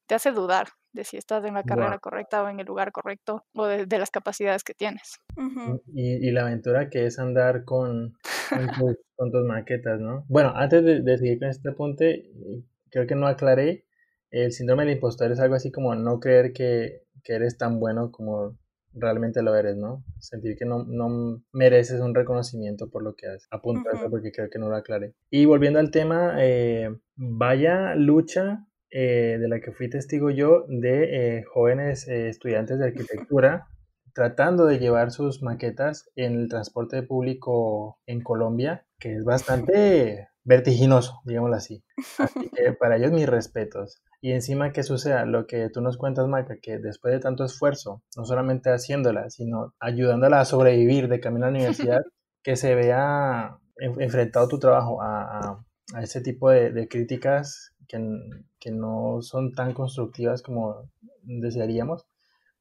te hace dudar de si estás en la carrera wow. correcta o en el lugar correcto o de, de las capacidades que tienes. Uh -huh. y, y, la aventura que es andar con, con, tus, con tus maquetas, ¿no? Bueno, antes de, de, seguir con este punto, creo que no aclaré el síndrome del impostor es algo así como no creer que, que eres tan bueno como realmente lo eres, ¿no? Sentir que no, no mereces un reconocimiento por lo que haces. Apunto a eso porque creo que no lo aclaré. Y volviendo al tema, eh, vaya lucha eh, de la que fui testigo yo de eh, jóvenes estudiantes de arquitectura tratando de llevar sus maquetas en el transporte público en Colombia, que es bastante vertiginoso, digámoslo así. Así que para ellos mis respetos. Y encima que suceda lo que tú nos cuentas, Maca, que después de tanto esfuerzo, no solamente haciéndola, sino ayudándola a sobrevivir de camino a la universidad, que se vea enfrentado tu trabajo a, ese tipo de, críticas que, que, no son tan constructivas como desearíamos,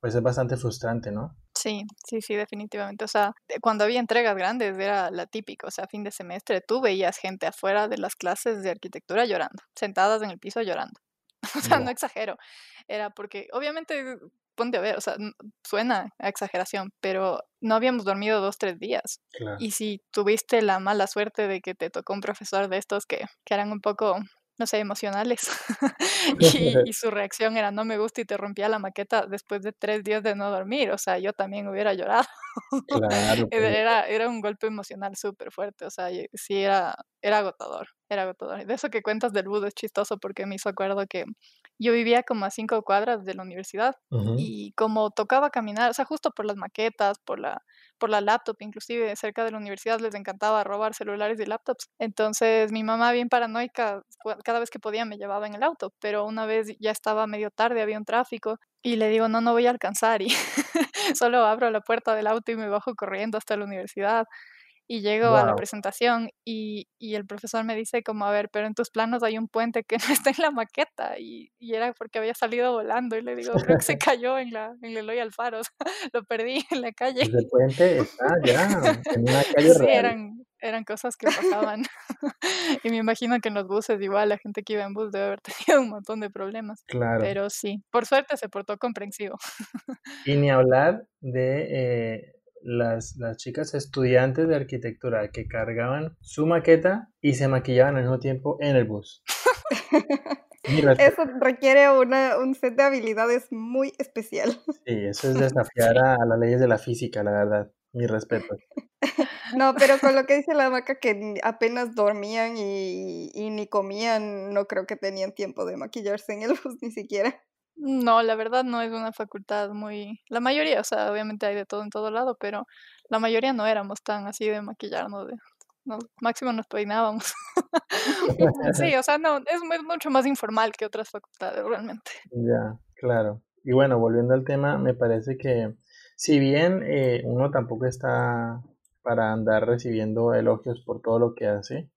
pues es bastante frustrante, ¿no? Sí, sí, sí, definitivamente. O sea, cuando había entregas grandes era la típica, o sea, fin de semestre tú veías gente afuera de las clases de arquitectura llorando, sentadas en el piso llorando. O sea, no exagero. Era porque, obviamente, ponte a ver, o sea, suena a exageración, pero no habíamos dormido dos, tres días. Y si tuviste la mala suerte de que te tocó un profesor de estos que, que eran un poco no sé, emocionales. y, su reacción era no me gusta y te rompía la maqueta después de tres días de no dormir. O sea, yo también hubiera llorado. Claro, era, era un golpe emocional súper fuerte. O sea, sí era, era agotador, era agotador. De eso que cuentas del budo es chistoso porque me hizo acuerdo que yo vivía como a cinco cuadras de la universidad y como tocaba caminar, o sea, justo por las maquetas, por la, por la laptop, inclusive cerca de la universidad les encantaba robar celulares y laptops. Entonces mi mamá bien paranoica, cada vez que podía me llevaba en el auto, pero una vez ya estaba medio tarde, había un tráfico y le digo, no, no voy a alcanzar y solo abro la puerta del auto y me bajo corriendo hasta la universidad y llego a la presentación y, y, el profesor me dice como, a ver, pero en tus planos hay un puente que no está en la maqueta y, y era porque había salido volando y le digo, creo que se cayó en la en Eloy Alfaro, lo perdí en la calle. El puente está ya en una calle sí, eran, eran cosas que pasaban. y me imagino que en los buses igual la gente que iba en bus debe haber tenido un montón de problemas. Claro. Pero sí, por suerte se portó comprensivo. y ni hablar de... Eh las, las chicas estudiantes de arquitectura que cargaban su maqueta y se maquillaban al mismo tiempo en el bus. eso requiere una, un set de habilidades muy especial. Sí, eso es desafiar a, las leyes de la física, la verdad. Mi respeto. No, pero con lo que dice la vaca que apenas dormían y, y, ni comían, no creo que tenían tiempo de maquillarse en el bus ni siquiera. No, la verdad no es una facultad muy... La mayoría, o sea, obviamente hay de todo en todo lado, pero la mayoría no éramos tan así de maquillarnos, de... No, máximo nos peinábamos. sí, o sea, no, es, mucho más informal que otras facultades realmente. Ya, claro. Y bueno, volviendo al tema, me parece que si bien eh, uno tampoco está para andar recibiendo elogios por todo lo que hace,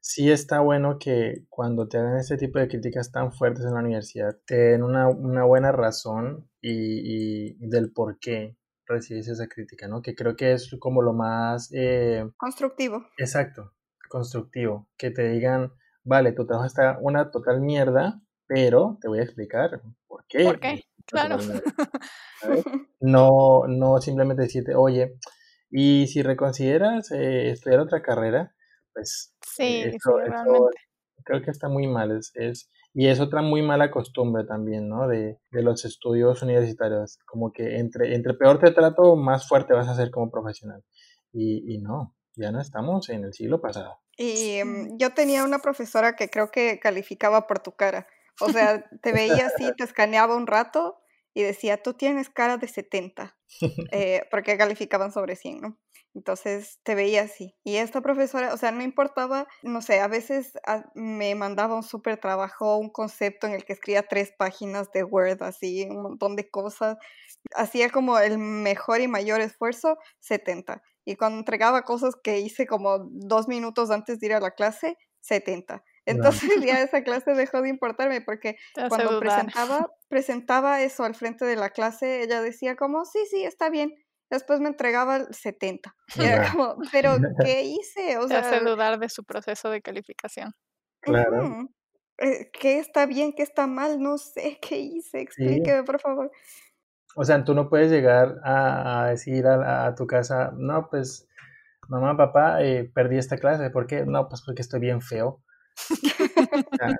sí está bueno que cuando te hagan este tipo de críticas tan fuertes en la universidad, te den una, buena razón y, del por qué recibes esa crítica, ¿no? Que creo que es como lo más... Eh, constructivo. Exacto, constructivo. Que te digan, vale, tu trabajo está una total mierda, pero te voy a explicar por qué. ¿Por qué? Claro. No, no simplemente decirte, oye, y si reconsideras eh, estudiar otra carrera, pues sí, creo que está muy mal. Es, y es otra muy mala costumbre también, ¿no? De, de, los estudios universitarios. Como que entre, entre peor te trato, más fuerte vas a ser como profesional. Y, y no, ya no estamos en el siglo pasado. Y mm, yo tenía una profesora que creo que calificaba por tu cara. O sea, te veía así, te escaneaba un rato y decía, tú tienes cara de 70, eh, porque calificaban sobre 100, ¿no? Entonces te veía así. Y esta profesora, o sea, no importaba, no sé, a veces ah, me mandaba un súper trabajo, un concepto en el que escribía tres páginas de Word, así, un montón de cosas. Hacía como el mejor y mayor esfuerzo, 70. Y cuando entregaba cosas que hice como dos minutos antes de ir a la clase, 70. Entonces ya esa clase dejó de importarme porque cuando presentaba, presentaba eso al frente de la clase, ella decía como, sí, sí, está bien. Después me entregaba el 70. Y era como, pero ¿qué hice? O sea, hace dudar de su proceso de calificación. Claro. Eh, ¿Qué está bien? ¿Qué está mal? No sé qué hice. Explíqueme, por favor. O sea, tú no puedes llegar a, decir a, tu casa, no, pues, mamá, papá, eh, perdí esta clase. ¿Por qué? No, pues porque estoy bien feo. Ah,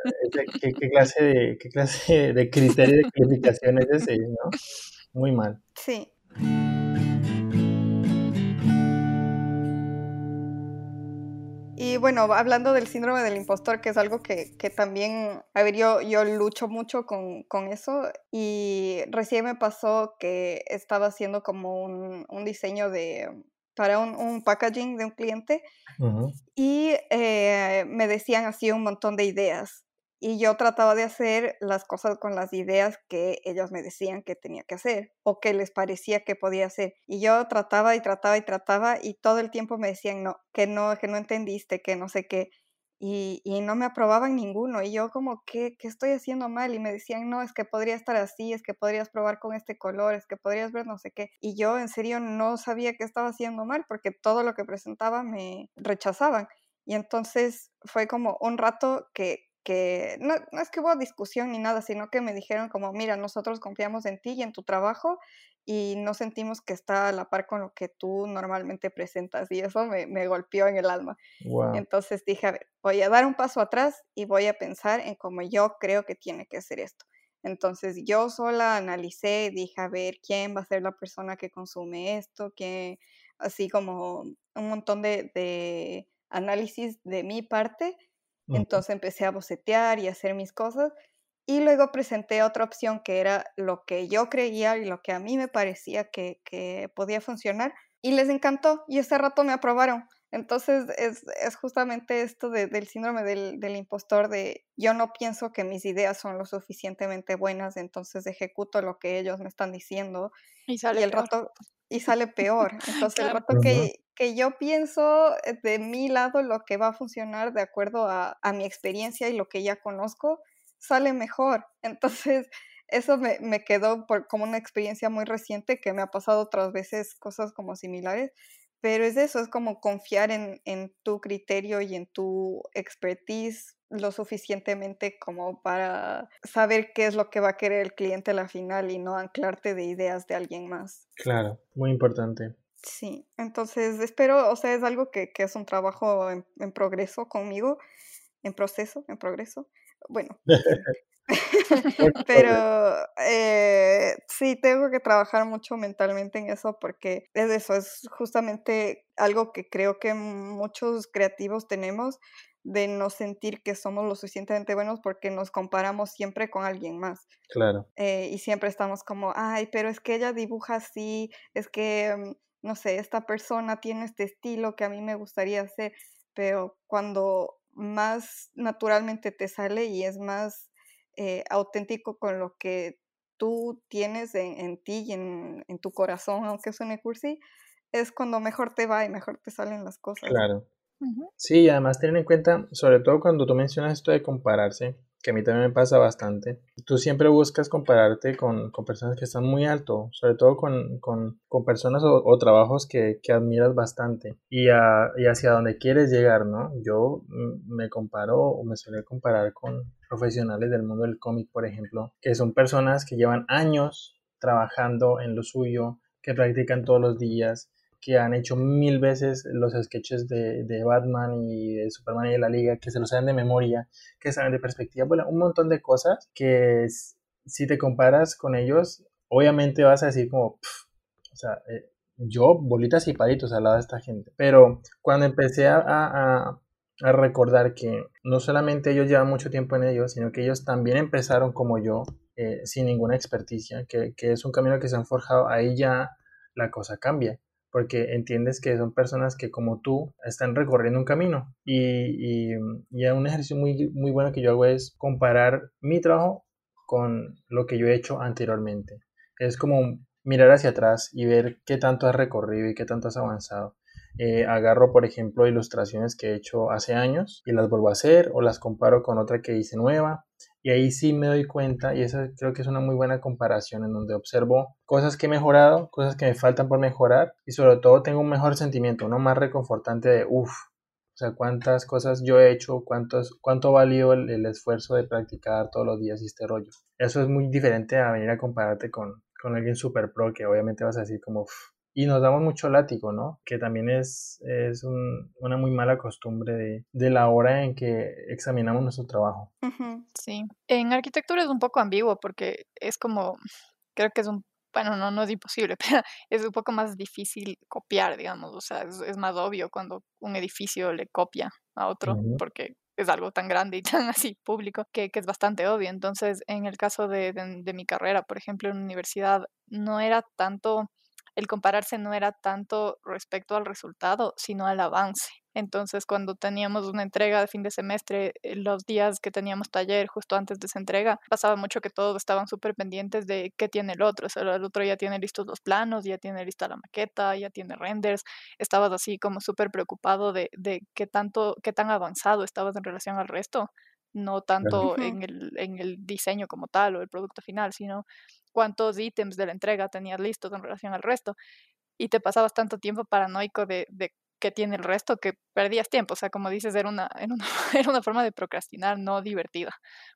¿Qué, qué, clase de, ¿Qué clase de criterio de calificación es ese? ¿no? Muy mal. Sí. Y bueno, hablando del síndrome del impostor, que es algo que, que también, a ver, yo, yo lucho mucho con, con, eso y recién me pasó que estaba haciendo como un, un diseño de, para un, un, packaging de un cliente y eh, me decían así un montón de ideas y yo trataba de hacer las cosas con las ideas que ellos me decían que tenía que hacer o que les parecía que podía hacer. Y yo trataba y trataba y trataba y todo el tiempo me decían no, que no, que no entendiste, que no sé qué. Y, y no me aprobaban ninguno. Y yo como, ¿qué, ¿qué estoy haciendo mal? Y me decían, no, es que podría estar así, es que podrías probar con este color, es que podrías ver no sé qué. Y yo en serio no sabía qué estaba haciendo mal porque todo lo que presentaba me rechazaban. Y entonces fue como un rato que que no, no, es que hubo discusión ni nada, sino que me dijeron como, mira, nosotros confiamos en ti y en tu trabajo y no sentimos que está a la par con lo que tú normalmente presentas y eso me, me golpeó en el alma. Wow. Entonces dije, a ver, voy a dar un paso atrás y voy a pensar en cómo yo creo que tiene que ser esto. Entonces yo sola analicé, dije, a ver, ¿quién va a ser la persona que consume esto? ¿Quién? Así como un montón de, de análisis de mi parte entonces empecé a bocetear y a hacer mis cosas y luego presenté otra opción que era lo que yo creía y lo que a mí me parecía que, que podía funcionar y les encantó y ese rato me aprobaron. Entonces es, es justamente esto de, del síndrome del, del, impostor de yo no pienso que mis ideas son lo suficientemente buenas, entonces ejecuto lo que ellos me están diciendo y, sale y el peor. rato y sale peor. Entonces Claro. el rato que, que yo pienso eh, de mi lado lo que va a funcionar de acuerdo a, mi experiencia y lo que ya conozco, sale mejor. Entonces eso me, me quedó por, como una experiencia muy reciente que me ha pasado otras veces cosas como similares, pero es eso, es como confiar en, en tu criterio y en tu expertise lo suficientemente como para saber qué es lo que va a querer el cliente a la final y no anclarte de ideas de alguien más. Claro, muy importante. Sí, entonces espero, o sea, es algo que, que es un trabajo en, en, progreso conmigo, en proceso, en progreso. Bueno, pero eh, sí, tengo que trabajar mucho mentalmente en eso porque es eso, es justamente algo que creo que muchos creativos tenemos de no sentir que somos lo suficientemente buenos porque nos comparamos siempre con alguien más. Claro. Eh, y siempre estamos como, ay, pero es que ella dibuja así, es que, mm, no sé, esta persona tiene este estilo que a mí me gustaría hacer, pero cuando más naturalmente te sale y es más eh, auténtico con lo que tú tienes en, en ti y en, en, tu corazón, aunque suene cursi, es cuando mejor te va y mejor te salen las cosas. Claro. Uh -huh. Sí, y además tener en cuenta, sobre todo cuando tú mencionas esto de compararse, que a mí también me pasa bastante, tú siempre buscas compararte con, con personas que están muy alto, sobre todo con, con, con personas o, trabajos que, que admiras bastante y, a, y hacia donde quieres llegar, ¿no? Yo me comparo o me suele comparar con profesionales del mundo del cómic, por ejemplo, que son personas que llevan años trabajando en lo suyo, que practican todos los días, que han hecho mil veces los sketches de, de, Batman y de Superman y de la Liga, que se los saben de memoria, que saben de perspectiva, bueno, un montón de cosas que si te comparas con ellos, obviamente vas a decir como, o sea, eh, yo bolitas y palitos al lado de esta gente. Pero cuando empecé a, a, recordar que no solamente ellos llevan mucho tiempo en ellos, sino que ellos también empezaron como yo, eh, sin ninguna experticia, que, que es un camino que se han forjado, ahí ya la cosa cambia porque entiendes que son personas que como tú están recorriendo un camino y, y, un ejercicio muy, muy bueno que yo hago es comparar mi trabajo con lo que yo he hecho anteriormente. Es como mirar hacia atrás y ver qué tanto has recorrido y qué tanto has avanzado. Eh, agarro, por ejemplo, ilustraciones que he hecho hace años y las vuelvo a hacer o las comparo con otra que hice nueva y ahí sí me doy cuenta y esa creo que es una muy buena comparación en donde observo cosas que he mejorado, cosas que me faltan por mejorar y sobre todo tengo un mejor sentimiento, uno más reconfortante de uff, o sea, cuántas cosas yo he hecho, cuántos, cuánto valió el, esfuerzo de practicar todos los días este rollo. Eso es muy diferente a venir a compararte con, con alguien super pro que obviamente vas a decir como, uff, y nos damos mucho látigo, ¿no? Que también es, es una muy mala costumbre de, de, la hora en que examinamos nuestro trabajo. Sí, en arquitectura es un poco ambiguo porque es como, creo que es un bueno, no, no es imposible, pero es un poco más difícil copiar, digamos, o sea, es, más obvio cuando un edificio le copia a otro, porque es algo tan grande y tan así público que, que es bastante obvio. Entonces, en el caso de, de, mi carrera, por ejemplo, en la universidad, no era tanto, el compararse no era tanto respecto al resultado, sino al avance. Entonces, cuando teníamos una entrega de fin de semestre, eh, los días que teníamos taller justo antes de esa entrega, pasaba mucho que todos estaban súper pendientes de qué tiene el otro. O sea, el otro ya tiene listos los planos, ya tiene lista la maqueta, ya tiene renders. Estabas así como súper preocupado de, de qué tanto, qué tan avanzado estabas en relación al resto. No tanto en el, en el diseño como tal o el producto final, sino cuántos ítems de la entrega tenías listos en relación al resto y te pasabas tanto tiempo paranoico de, de que tiene el resto que perdías tiempo. O sea, como dices, era una, era una, era una forma de procrastinar no divertida.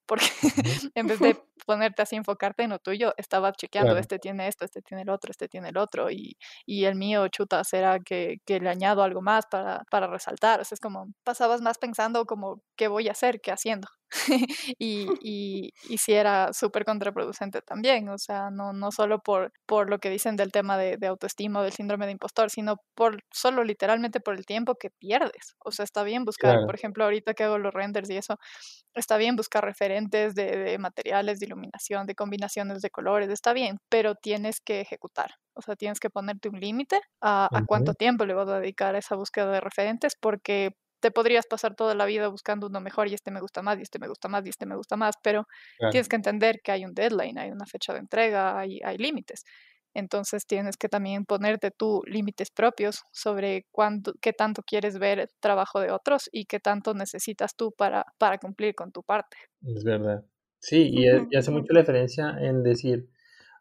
Porque en vez de ponerte así, enfocarte en lo tuyo, estaba chequeando, este tiene esto, este tiene el otro, este tiene el otro. Y, y el mío, chuta, será que, que, le añado algo más para, para resaltar. O sea, es como, pasabas más pensando como, ¿qué voy a hacer que haciendo? y, y, y sí era súper contraproducente también, o sea, no, no solo por, por lo que dicen del tema de, de autoestima o del síndrome de impostor, sino por solo literalmente por el tiempo que pierdes. O sea, está bien buscar, por ejemplo, ahorita que hago los renders y eso, está bien buscar referentes de, de materiales, de iluminación, de combinaciones de colores, está bien, pero tienes que ejecutar. O sea, tienes que ponerte un límite a, a, cuánto tiempo le vas a dedicar a esa búsqueda de referentes, porque te podrías pasar toda la vida buscando uno mejor y este me gusta más y este me gusta más y este me gusta más, pero tienes que entender que hay un deadline, hay una fecha de entrega, hay, hay límites. Entonces tienes que también ponerte tú límites propios sobre cuánto, qué tanto quieres ver trabajo de otros y qué tanto necesitas tú para, para cumplir con tu parte. Es verdad. Sí, y, e, y hace mucho la diferencia en decir,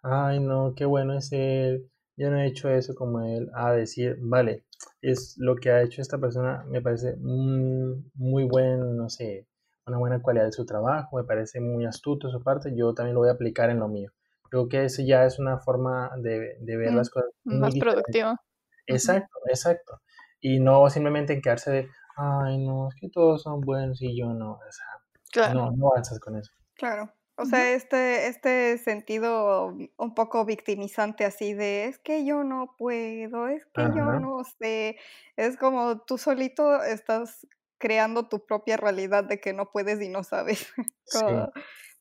ay no, qué bueno es él, yo no he hecho eso como él, a decir, vale, es lo que ha hecho esta persona, me parece muy buen, no sé, una buena cualidad de su trabajo, me parece muy astuto su parte, yo también lo voy a aplicar en lo mío. Creo que eso ya es una forma de, de ver las cosas. más productiva. Exacto, exacto. Y no simplemente quedarse de, ay, no, es que todos son buenos y yo no. O sea, claro. no, no avanzas con eso. Claro. O sea, este, este sentido un poco victimizante así de es que yo no puedo, es que yo no sé. Es como tú solito estás creando tu propia realidad de que no puedes y no sabes. Como,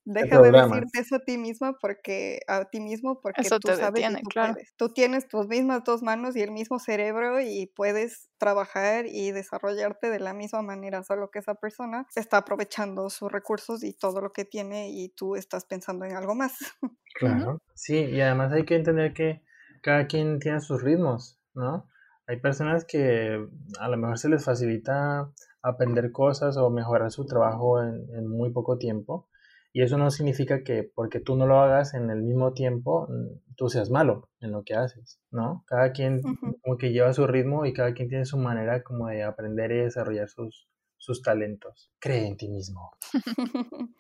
Deja de decirte eso a ti misma porque a ti mismo porque tú sabes tú claro. puedes. Tú tienes tus mismas dos manos y el mismo cerebro y puedes trabajar y desarrollarte de la misma manera, solo que esa persona está aprovechando sus recursos y todo lo que tiene y tú estás pensando en algo más. Claro. Sí, y además hay que entender que cada quien tiene sus ritmos, ¿no? Hay personas que a lo mejor se les facilita aprender cosas o mejorar su trabajo en, en muy poco tiempo y eso no significa que porque tú no lo hagas en el mismo tiempo, mm, tú seas malo en lo que haces, ¿no? Cada quien como que lleva su ritmo y cada quien tiene su manera como de aprender y desarrollar sus, sus talentos. Cree en ti mismo.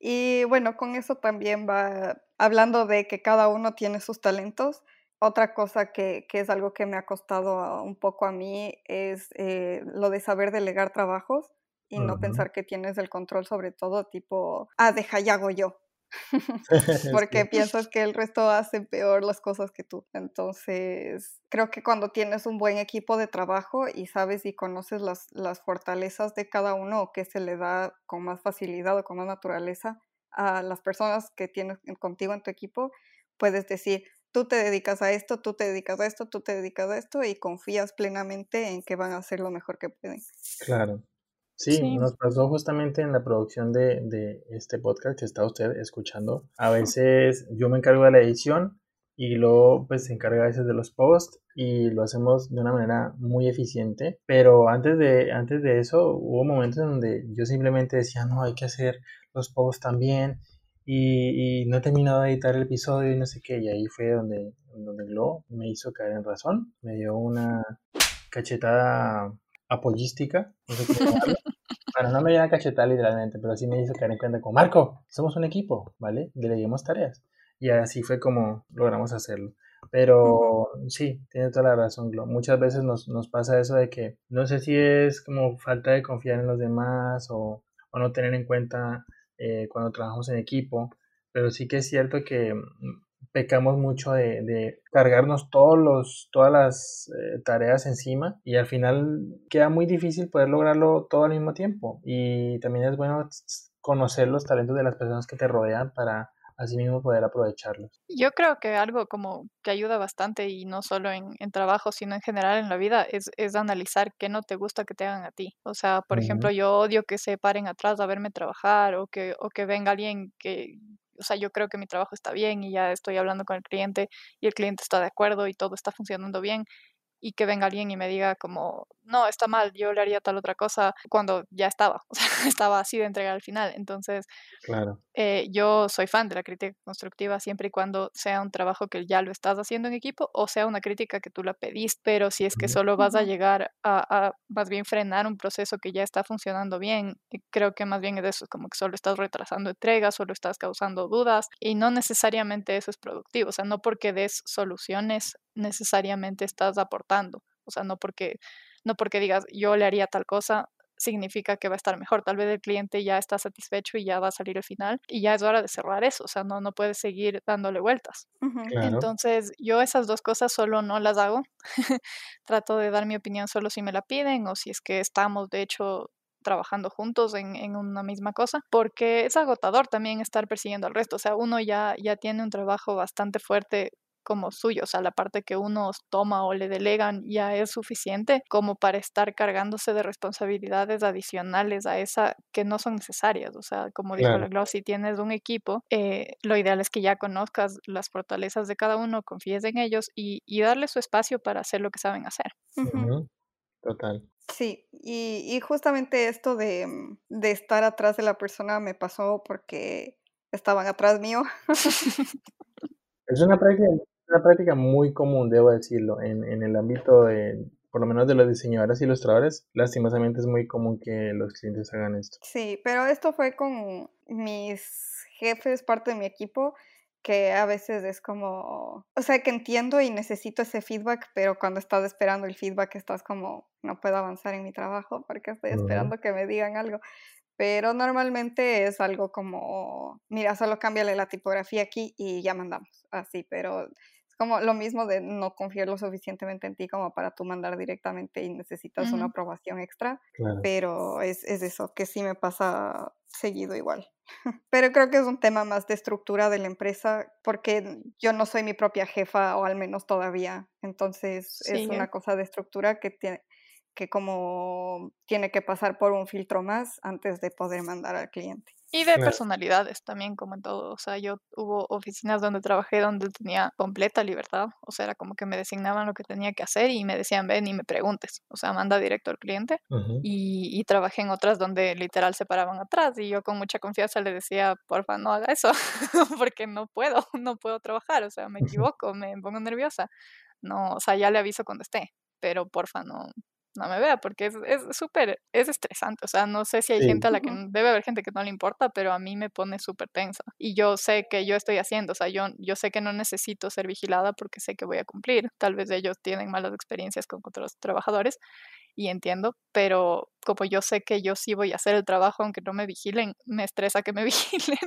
y bueno, con eso también va hablando de que cada uno tiene sus talentos. Otra cosa que, que es algo que me ha costado un poco a mí es eh, lo de saber delegar trabajos y no pensar que tienes el control sobre todo, tipo, ah, deja y hago yo. porque piensas que el resto hace peor las cosas que tú. Entonces, creo que cuando tienes un buen equipo de trabajo y sabes y conoces las, las fortalezas de cada uno o que se le da con más facilidad o con más naturaleza a las personas que tienes contigo en tu equipo, puedes decir, tú te dedicas a esto, tú te dedicas a esto, tú te dedicas a esto y confías plenamente en que van a hacer lo mejor que pueden. Claro. Sí, nos pasó justamente en la producción de, de, este podcast que está usted escuchando. A veces yo me encargo de la edición y luego pues se encarga a veces de los posts y lo hacemos de una manera muy eficiente. Pero antes de, antes de eso hubo momentos en donde yo simplemente decía, no, hay que hacer los posts también y, y no he terminado de editar el episodio y no sé qué. Y ahí fue donde, donde Glo me hizo caer en razón, me dio una cachetada apoyística, no sé cómo Bueno, no me dio una cachetada literalmente, pero sí me hizo caer en cuenta con Marco, somos un equipo, ¿vale? Deleguemos tareas. Y así fue como logramos hacerlo. Pero sí, tiene toda la razón, Glo. Muchas veces nos, nos pasa eso de que no sé si es como falta de confiar en los demás o, o no tener en cuenta eh, cuando trabajamos en equipo, pero sí que es cierto que pecamos mucho de, de cargarnos todos los, todas las eh, tareas encima y al final queda muy difícil poder lograrlo todo al mismo tiempo. Y también es bueno conocer los talentos de las personas que te rodean para así mismo poder aprovecharlos. Yo creo que algo como que ayuda bastante y no solo en, en trabajo, sino en general en la vida, es, es, analizar qué no te gusta que te hagan a ti. O sea, por uh -huh. ejemplo, yo odio que se paren atrás a verme trabajar o que, o que venga alguien que, o sea, yo creo que mi trabajo está bien y ya estoy hablando con el cliente y el cliente está de acuerdo y todo está funcionando bien y que venga alguien y me diga como, no, está mal, yo le haría tal otra cosa cuando ya estaba, o sea, estaba así de entregar al final. Entonces, claro. eh, yo soy fan de la crítica constructiva siempre y cuando sea un trabajo que ya lo estás haciendo en equipo o sea una crítica que tú la pediste, pero si es que solo vas a llegar a, a más bien frenar un proceso que ya está funcionando bien, creo que más bien es eso, como que solo estás retrasando entregas, solo estás causando dudas y no necesariamente eso es productivo, o sea, no porque des soluciones necesariamente estás aportando, o sea, no porque no porque digas yo le haría tal cosa significa que va a estar mejor. Tal vez el cliente ya está satisfecho y ya va a salir el final y ya es hora de cerrar eso. O sea, no, no puedes seguir dándole vueltas. Uh -huh. Claro. Entonces, yo esas dos cosas solo no las hago. Trato de dar mi opinión solo si me la piden o si es que estamos, de hecho, trabajando juntos en, en, una misma cosa, porque es agotador también estar persiguiendo al resto. O sea, uno ya, ya tiene un trabajo bastante fuerte como suyo, o sea, la parte que uno toma o le delegan ya es suficiente como para estar cargándose de responsabilidades adicionales a esa que no son necesarias, o sea, como dijo claro. la Glau, si tienes un equipo, eh, lo ideal es que ya conozcas las fortalezas de cada uno, confíes en ellos y, y darle su espacio para hacer lo que saben hacer. Uh -huh. Total. Sí, y, y, justamente esto de, de estar atrás de la persona me pasó porque estaban atrás mío. es una práctica una práctica muy común, debo decirlo, en, en el ámbito de, por lo menos de los diseñadores y ilustradores, lastimosamente es muy común que los clientes hagan esto. Sí, pero esto fue con mis jefes, parte de mi equipo, que a veces es como, o sea, que entiendo y necesito ese feedback, pero cuando estás esperando el feedback estás como, no puedo avanzar en mi trabajo porque estoy esperando uh -huh. que me digan algo. Pero normalmente es algo como, mira, solo cámbiale la tipografía aquí y ya mandamos, así, pero como lo mismo de no confiar lo suficientemente en ti como para tú mandar directamente y necesitas uh -huh. una aprobación extra. Claro. Pero es, es, eso, que sí me pasa seguido igual. Pero creo que es un tema más de estructura de la empresa porque yo no soy mi propia jefa o al menos todavía. Entonces sí, es una cosa de estructura que tiene que como tiene que pasar por un filtro más antes de poder mandar al cliente. Y de personalidades también, como en todo. O sea, yo hubo oficinas donde trabajé donde tenía completa libertad. O sea, era como que me designaban lo que tenía que hacer y me decían, ven y me preguntes. O sea, manda directo al cliente. Uh -huh. y, y, trabajé en otras donde literal se paraban atrás y yo con mucha confianza le decía, porfa, no haga eso, porque no puedo, no puedo trabajar. O sea, me equivoco, me pongo nerviosa. No, o sea, ya le aviso cuando esté, pero porfa, no, no me vea, porque es súper, es, es, estresante, o sea, no sé si hay sí. gente a la que debe haber gente que no le importa, pero a mí me pone súper tensa. Y yo sé que yo estoy haciendo, o sea, yo, yo sé que no necesito ser vigilada porque sé que voy a cumplir. Tal vez ellos tienen malas experiencias con otros trabajadores y entiendo, pero como yo sé que yo sí voy a hacer el trabajo aunque no me vigilen, me estresa que me vigilen.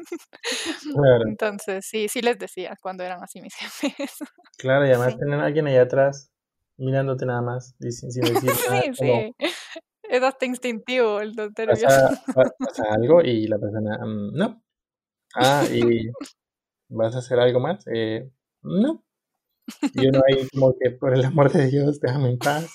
Claro. Entonces, sí, sí les decía cuando eran así mis jefes. Claro, y además sí. tener a alguien allá atrás mirándote nada más, sin, sin decir nada. sí, sí. Es hasta instintivo el pasa, pasa, algo y la persona, um, no. Ah, y vas a hacer algo más, eh, no. Y uno ahí como que, por el amor de Dios, déjame en paz.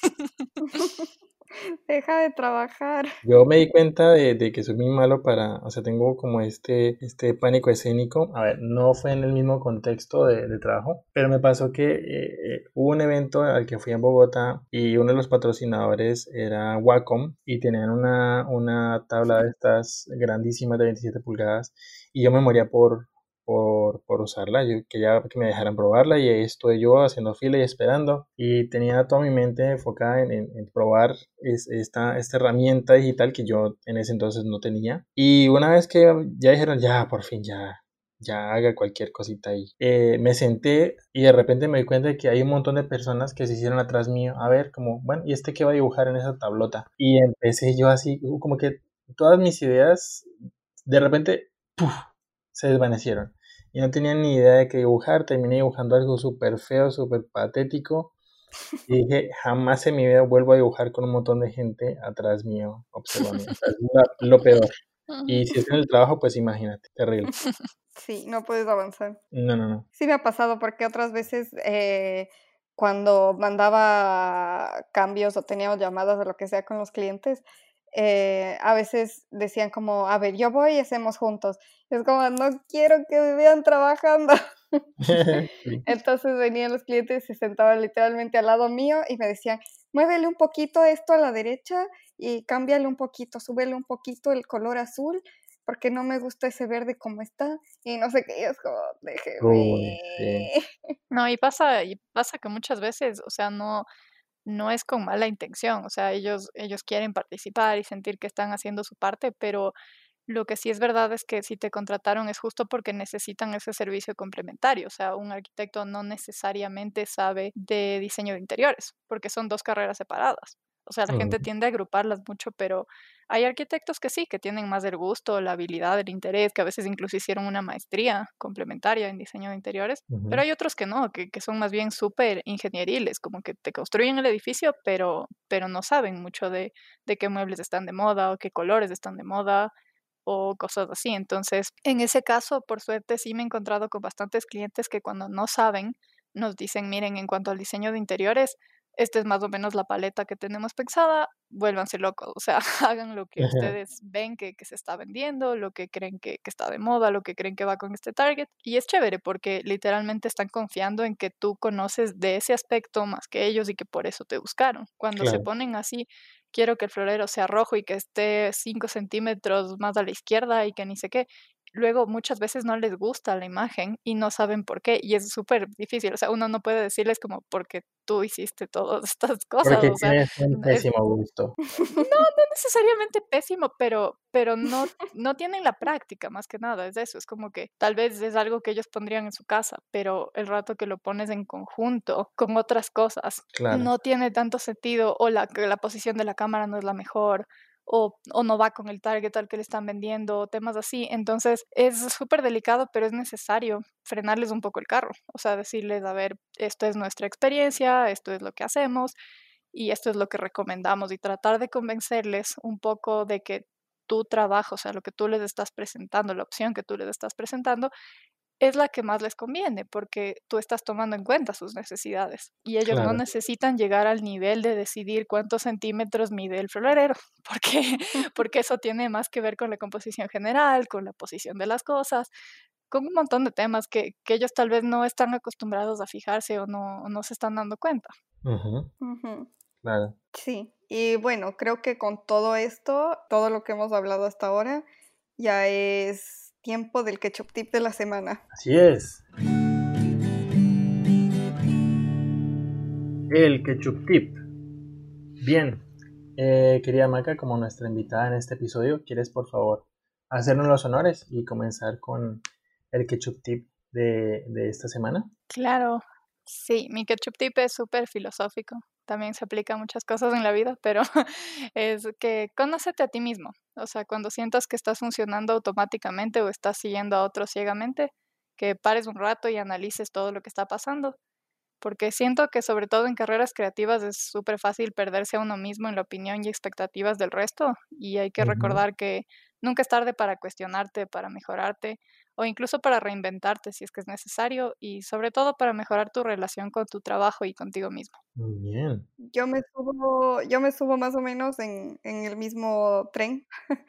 Deja de trabajar. Yo me di cuenta de, de, que soy muy malo para, o sea, tengo como este, este pánico escénico. A ver, no fue en el mismo contexto de, de trabajo, pero me pasó que eh, eh, hubo un evento al que fui en Bogotá y uno de los patrocinadores era Wacom y tenían una, una tabla de estas grandísimas de 27 pulgadas y yo me moría por, por, por, usarla, yo quería que me dejaran probarla y estoy yo haciendo fila y esperando y tenía toda mi mente enfocada en, en, en probar es, esta, esta herramienta digital que yo en ese entonces no tenía y una vez que ya dijeron ya por fin ya ya haga cualquier cosita ahí. Eh, me senté y de repente me di cuenta de que hay un montón de personas que se hicieron atrás mío. A ver, como, bueno, ¿y este qué va a dibujar en esa tablota? Y empecé yo así, como que todas mis ideas de repente se desvanecieron. Y no tenía ni idea de qué dibujar. Terminé dibujando algo súper feo, súper patético. Y dije, jamás en mi vida vuelvo a dibujar con un montón de gente atrás mío observando. es lo peor. Y si es en el trabajo, pues imagínate, terrible. Sí, no puedes avanzar. No, no, no. Sí me ha pasado porque otras veces eh, cuando mandaba cambios o teníamos llamadas o lo que sea con los clientes, eh, a veces decían como, a ver, yo voy y hacemos juntos. Es como, no quiero que me vean trabajando. Entonces venían los clientes y se sentaban literalmente al lado mío y me decían, muévele un poquito esto a la derecha y cámbiale un poquito, súbele un poquito el color azul porque no me gusta ese verde como está y no sé qué, es como, déjeme. No, y pasa, y pasa que muchas veces, o sea, no, no es con mala intención, o sea, ellos, ellos quieren participar y sentir que están haciendo su parte, pero lo que sí es verdad es que si te contrataron es justo porque necesitan ese servicio complementario. O sea, un arquitecto no necesariamente sabe de diseño de interiores, porque son dos carreras separadas. O sea, la gente tiende a agruparlas mucho, pero hay arquitectos que sí, que tienen más el gusto, la habilidad, el interés, que a veces incluso hicieron una maestría complementaria en diseño de interiores, pero hay otros que no, que, que son más bien súper ingenieriles, como que te construyen el edificio, pero, pero no saben mucho de, de qué muebles están de moda o qué colores están de moda, o cosas así. Entonces, en ese caso, por suerte, sí me he encontrado con bastantes clientes que cuando no saben, nos dicen, miren, en cuanto al diseño de interiores, esta es más o menos la paleta que tenemos pensada, vuélvanse locos, o sea, hagan lo que ustedes ven que, se está vendiendo, lo que creen que, está de moda, lo que creen que va con este target. Y es chévere porque literalmente están confiando en que tú conoces de ese aspecto más que ellos y que por eso te buscaron. Cuando se ponen así, quiero que el florero sea rojo y que esté 5 centímetros más a la izquierda y que ni sé qué. Luego muchas veces no les gusta la imagen y no saben por qué y es súper difícil. O sea, uno no puede decirles como porque tú hiciste todas estas cosas. Porque o sea, un pésimo gusto. No, no necesariamente pésimo, pero, pero no, no tienen la práctica más que nada. Es eso, es como que tal vez es algo que ellos pondrían en su casa, pero el rato que lo pones en conjunto con otras cosas, no tiene tanto sentido o la, la posición de la cámara no es la mejor o, o, no va con el target al que le están vendiendo, temas así. Entonces es súper delicado, pero es necesario frenarles un poco el carro. O sea, decirles, a ver, esto es nuestra experiencia, esto es lo que hacemos y esto es lo que recomendamos y tratar de convencerles un poco de que tu trabajo, o sea, lo que tú les estás presentando, la opción que tú les estás presentando, es la que más les conviene porque tú estás tomando en cuenta sus necesidades y ellos no necesitan llegar al nivel de decidir cuántos centímetros mide el florero porque, porque eso tiene más que ver con la composición general, con la posición de las cosas, con un montón de temas que, que ellos tal vez no están acostumbrados a fijarse o no, no se están dando cuenta. Claro. Sí, y bueno, creo que con todo esto, todo lo que hemos hablado hasta ahora, ya es tiempo del ketchup tip de la semana. Así es. El ketchup tip. Bien, eh, querida Maca, como nuestra invitada en este episodio, ¿quieres por favor hacernos los honores y comenzar con el ketchup tip de, de esta semana? Claro, sí, mi ketchup tip es súper filosófico también se aplica a muchas cosas en la vida, pero es que conócete a ti mismo. O sea, cuando sientas que estás funcionando automáticamente o estás siguiendo a otros ciegamente, que pares un rato y analices todo lo que está pasando. Porque siento que sobre todo en carreras creativas es súper fácil perderse a uno mismo en la opinión y expectativas del resto. Y hay que recordar que nunca es tarde para cuestionarte, para mejorarte o incluso para reinventarte si es que es necesario y sobre todo para mejorar tu relación con tu trabajo y contigo mismo. Muy bien. Yo me subo, yo me subo más o menos en, en el mismo tren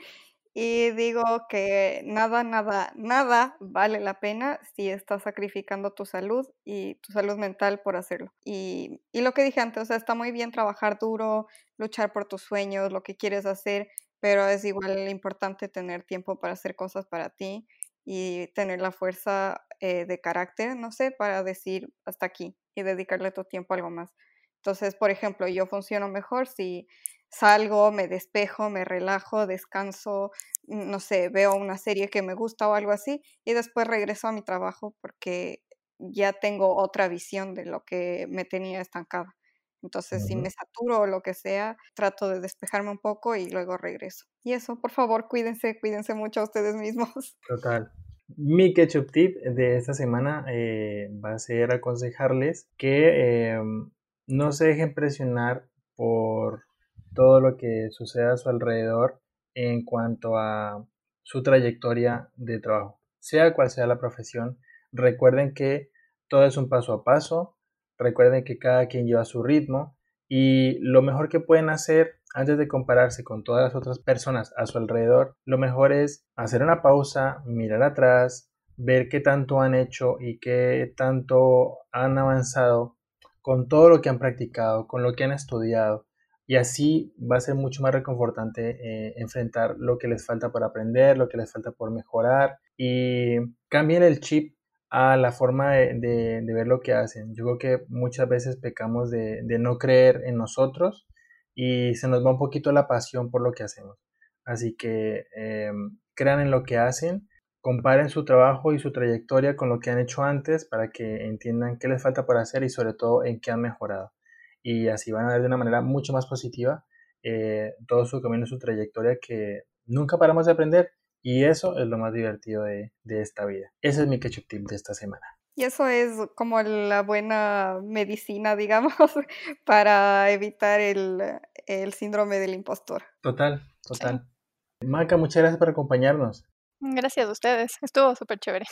y digo que nada, nada, nada vale la pena si estás sacrificando tu salud y tu salud mental por hacerlo. Y, y lo que dije antes, o sea, está muy bien trabajar duro, luchar por tus sueños, lo que quieres hacer, pero es igual importante tener tiempo para hacer cosas para ti y tener la fuerza eh, de carácter, no sé, para decir hasta aquí y dedicarle tu tiempo a algo más. Entonces, por ejemplo, yo funciono mejor si salgo, me despejo, me relajo, descanso, no sé, veo una serie que me gusta o algo así y después regreso a mi trabajo porque ya tengo otra visión de lo que me tenía estancada. Entonces, si me saturo o lo que sea, trato de despejarme un poco y luego regreso. Y eso, por favor, cuídense, cuídense mucho a ustedes mismos. Total. Mi ketchup tip de esta semana eh, va a ser aconsejarles que em, no se dejen presionar por todo lo que suceda a su alrededor en cuanto a su trayectoria de trabajo. Sea cual sea la profesión, recuerden que todo es un paso a paso, recuerden que cada quien lleva su ritmo y lo mejor que pueden hacer antes de compararse con todas las otras personas a su alrededor, lo mejor es hacer una pausa, mirar atrás, ver qué tanto han hecho y qué tanto han avanzado con todo lo que han practicado, con lo que han estudiado. Y así va a ser mucho más reconfortante eh, enfrentar lo que les falta por aprender, lo que les falta por mejorar y cambien el chip a la forma de, ver lo que hacen. Yo creo que muchas veces pecamos de, no creer en nosotros y se nos va un poquito la pasión por lo que hacemos. Así que em, crean en lo que hacen, comparen su trabajo y su trayectoria con lo que han hecho antes para que entiendan qué les falta por hacer y sobre todo en qué han mejorado. Y así van a ver de una manera mucho más positiva eh, todo su camino, su trayectoria que nunca paramos de aprender y eso es lo más divertido de, de esta vida. Ese es mi ketchup tip de esta semana. Y eso es como la buena medicina, digamos, para evitar el, síndrome del impostor. Total, total. Maca, muchas gracias por acompañarnos. Gracias a ustedes, estuvo súper chévere.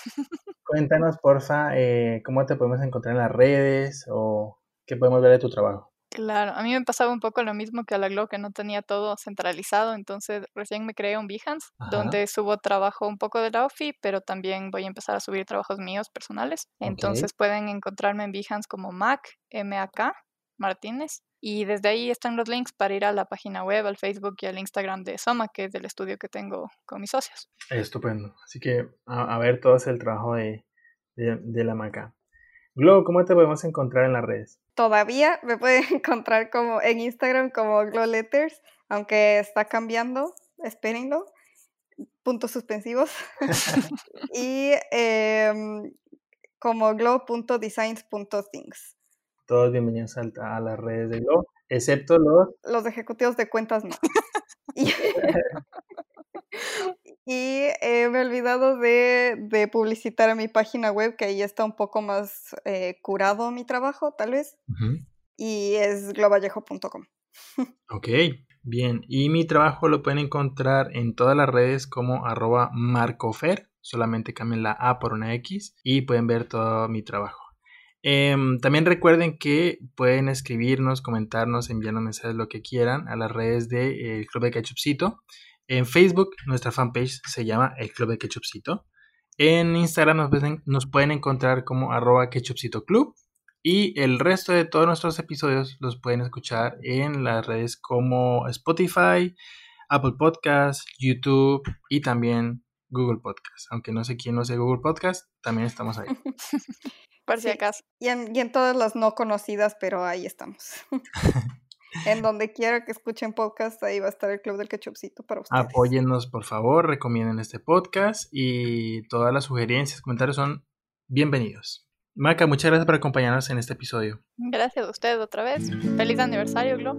Cuéntanos, porfa, eh, cómo te podemos encontrar en las redes o qué podemos ver de tu trabajo. Claro, a mí me pasaba un poco lo mismo que a la Glow, que no tenía todo centralizado, entonces recién me creé un Behance, donde subo trabajo un poco de la OFI, pero también voy a empezar a subir trabajos míos personales. Entonces pueden encontrarme en Behance como Mac, M-A-K, Martínez, y desde ahí están los links para ir a la página web, al Facebook y al Instagram de Soma, que es del estudio que tengo con mis socios. Estupendo. Así que a, ver todo es el trabajo de, de la Maca. Glow, ¿cómo te podemos encontrar en las redes? Todavía me pueden encontrar como en Instagram como Glow Letters, aunque está cambiando, espérenlo, puntos suspensivos. y em, como glow.designs.things. Todos bienvenidos a, las redes de Glow, excepto los... Los ejecutivos de cuentas no. Y eh, me he olvidado de, de, publicitar mi página web, que ahí está un poco más eh, curado mi trabajo, tal vez. Y es globallejo.com. ok, bien. Y mi trabajo lo pueden encontrar en todas las redes como arroba marcofer. Solamente cambien la A por una X y pueden ver todo mi trabajo. Em, también recuerden que pueden escribirnos, comentarnos, enviarnos mensajes, lo que quieran a las redes del de, Club de Ketchupcito. En Facebook, nuestra fanpage se llama El Club de Ketchupcito. En Instagram nos pueden, encontrar como arroba ketchupcito club. Y el resto de todos nuestros episodios los pueden escuchar en las redes como Spotify, Apple Podcasts, YouTube y también Google Podcasts. Aunque no sé quién no sé Google Podcasts, también estamos ahí. Por si acaso. Y en, y en todas las no conocidas, pero ahí estamos. En donde quiera que escuchen podcast, ahí va a estar el Club del Ketchupcito para ustedes. Apóyennos, por favor, recomienden este podcast y todas las sugerencias, comentarios son bienvenidos. Maca, muchas gracias por acompañarnos en este episodio. Gracias a ustedes otra vez. Feliz aniversario, Glo.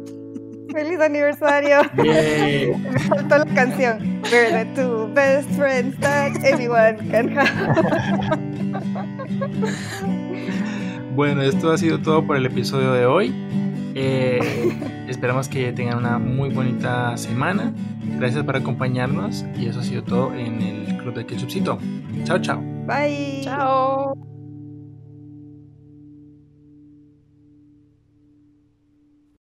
¡Feliz aniversario! Me faltó la canción. We're the two best friends that anyone can have. bueno, esto ha sido todo por el episodio de hoy. Eh, esperamos que tengan una muy bonita semana. Gracias por acompañarnos y eso ha sido todo en el Club de Ketchupcito. Chao, chao. Bye. Chao.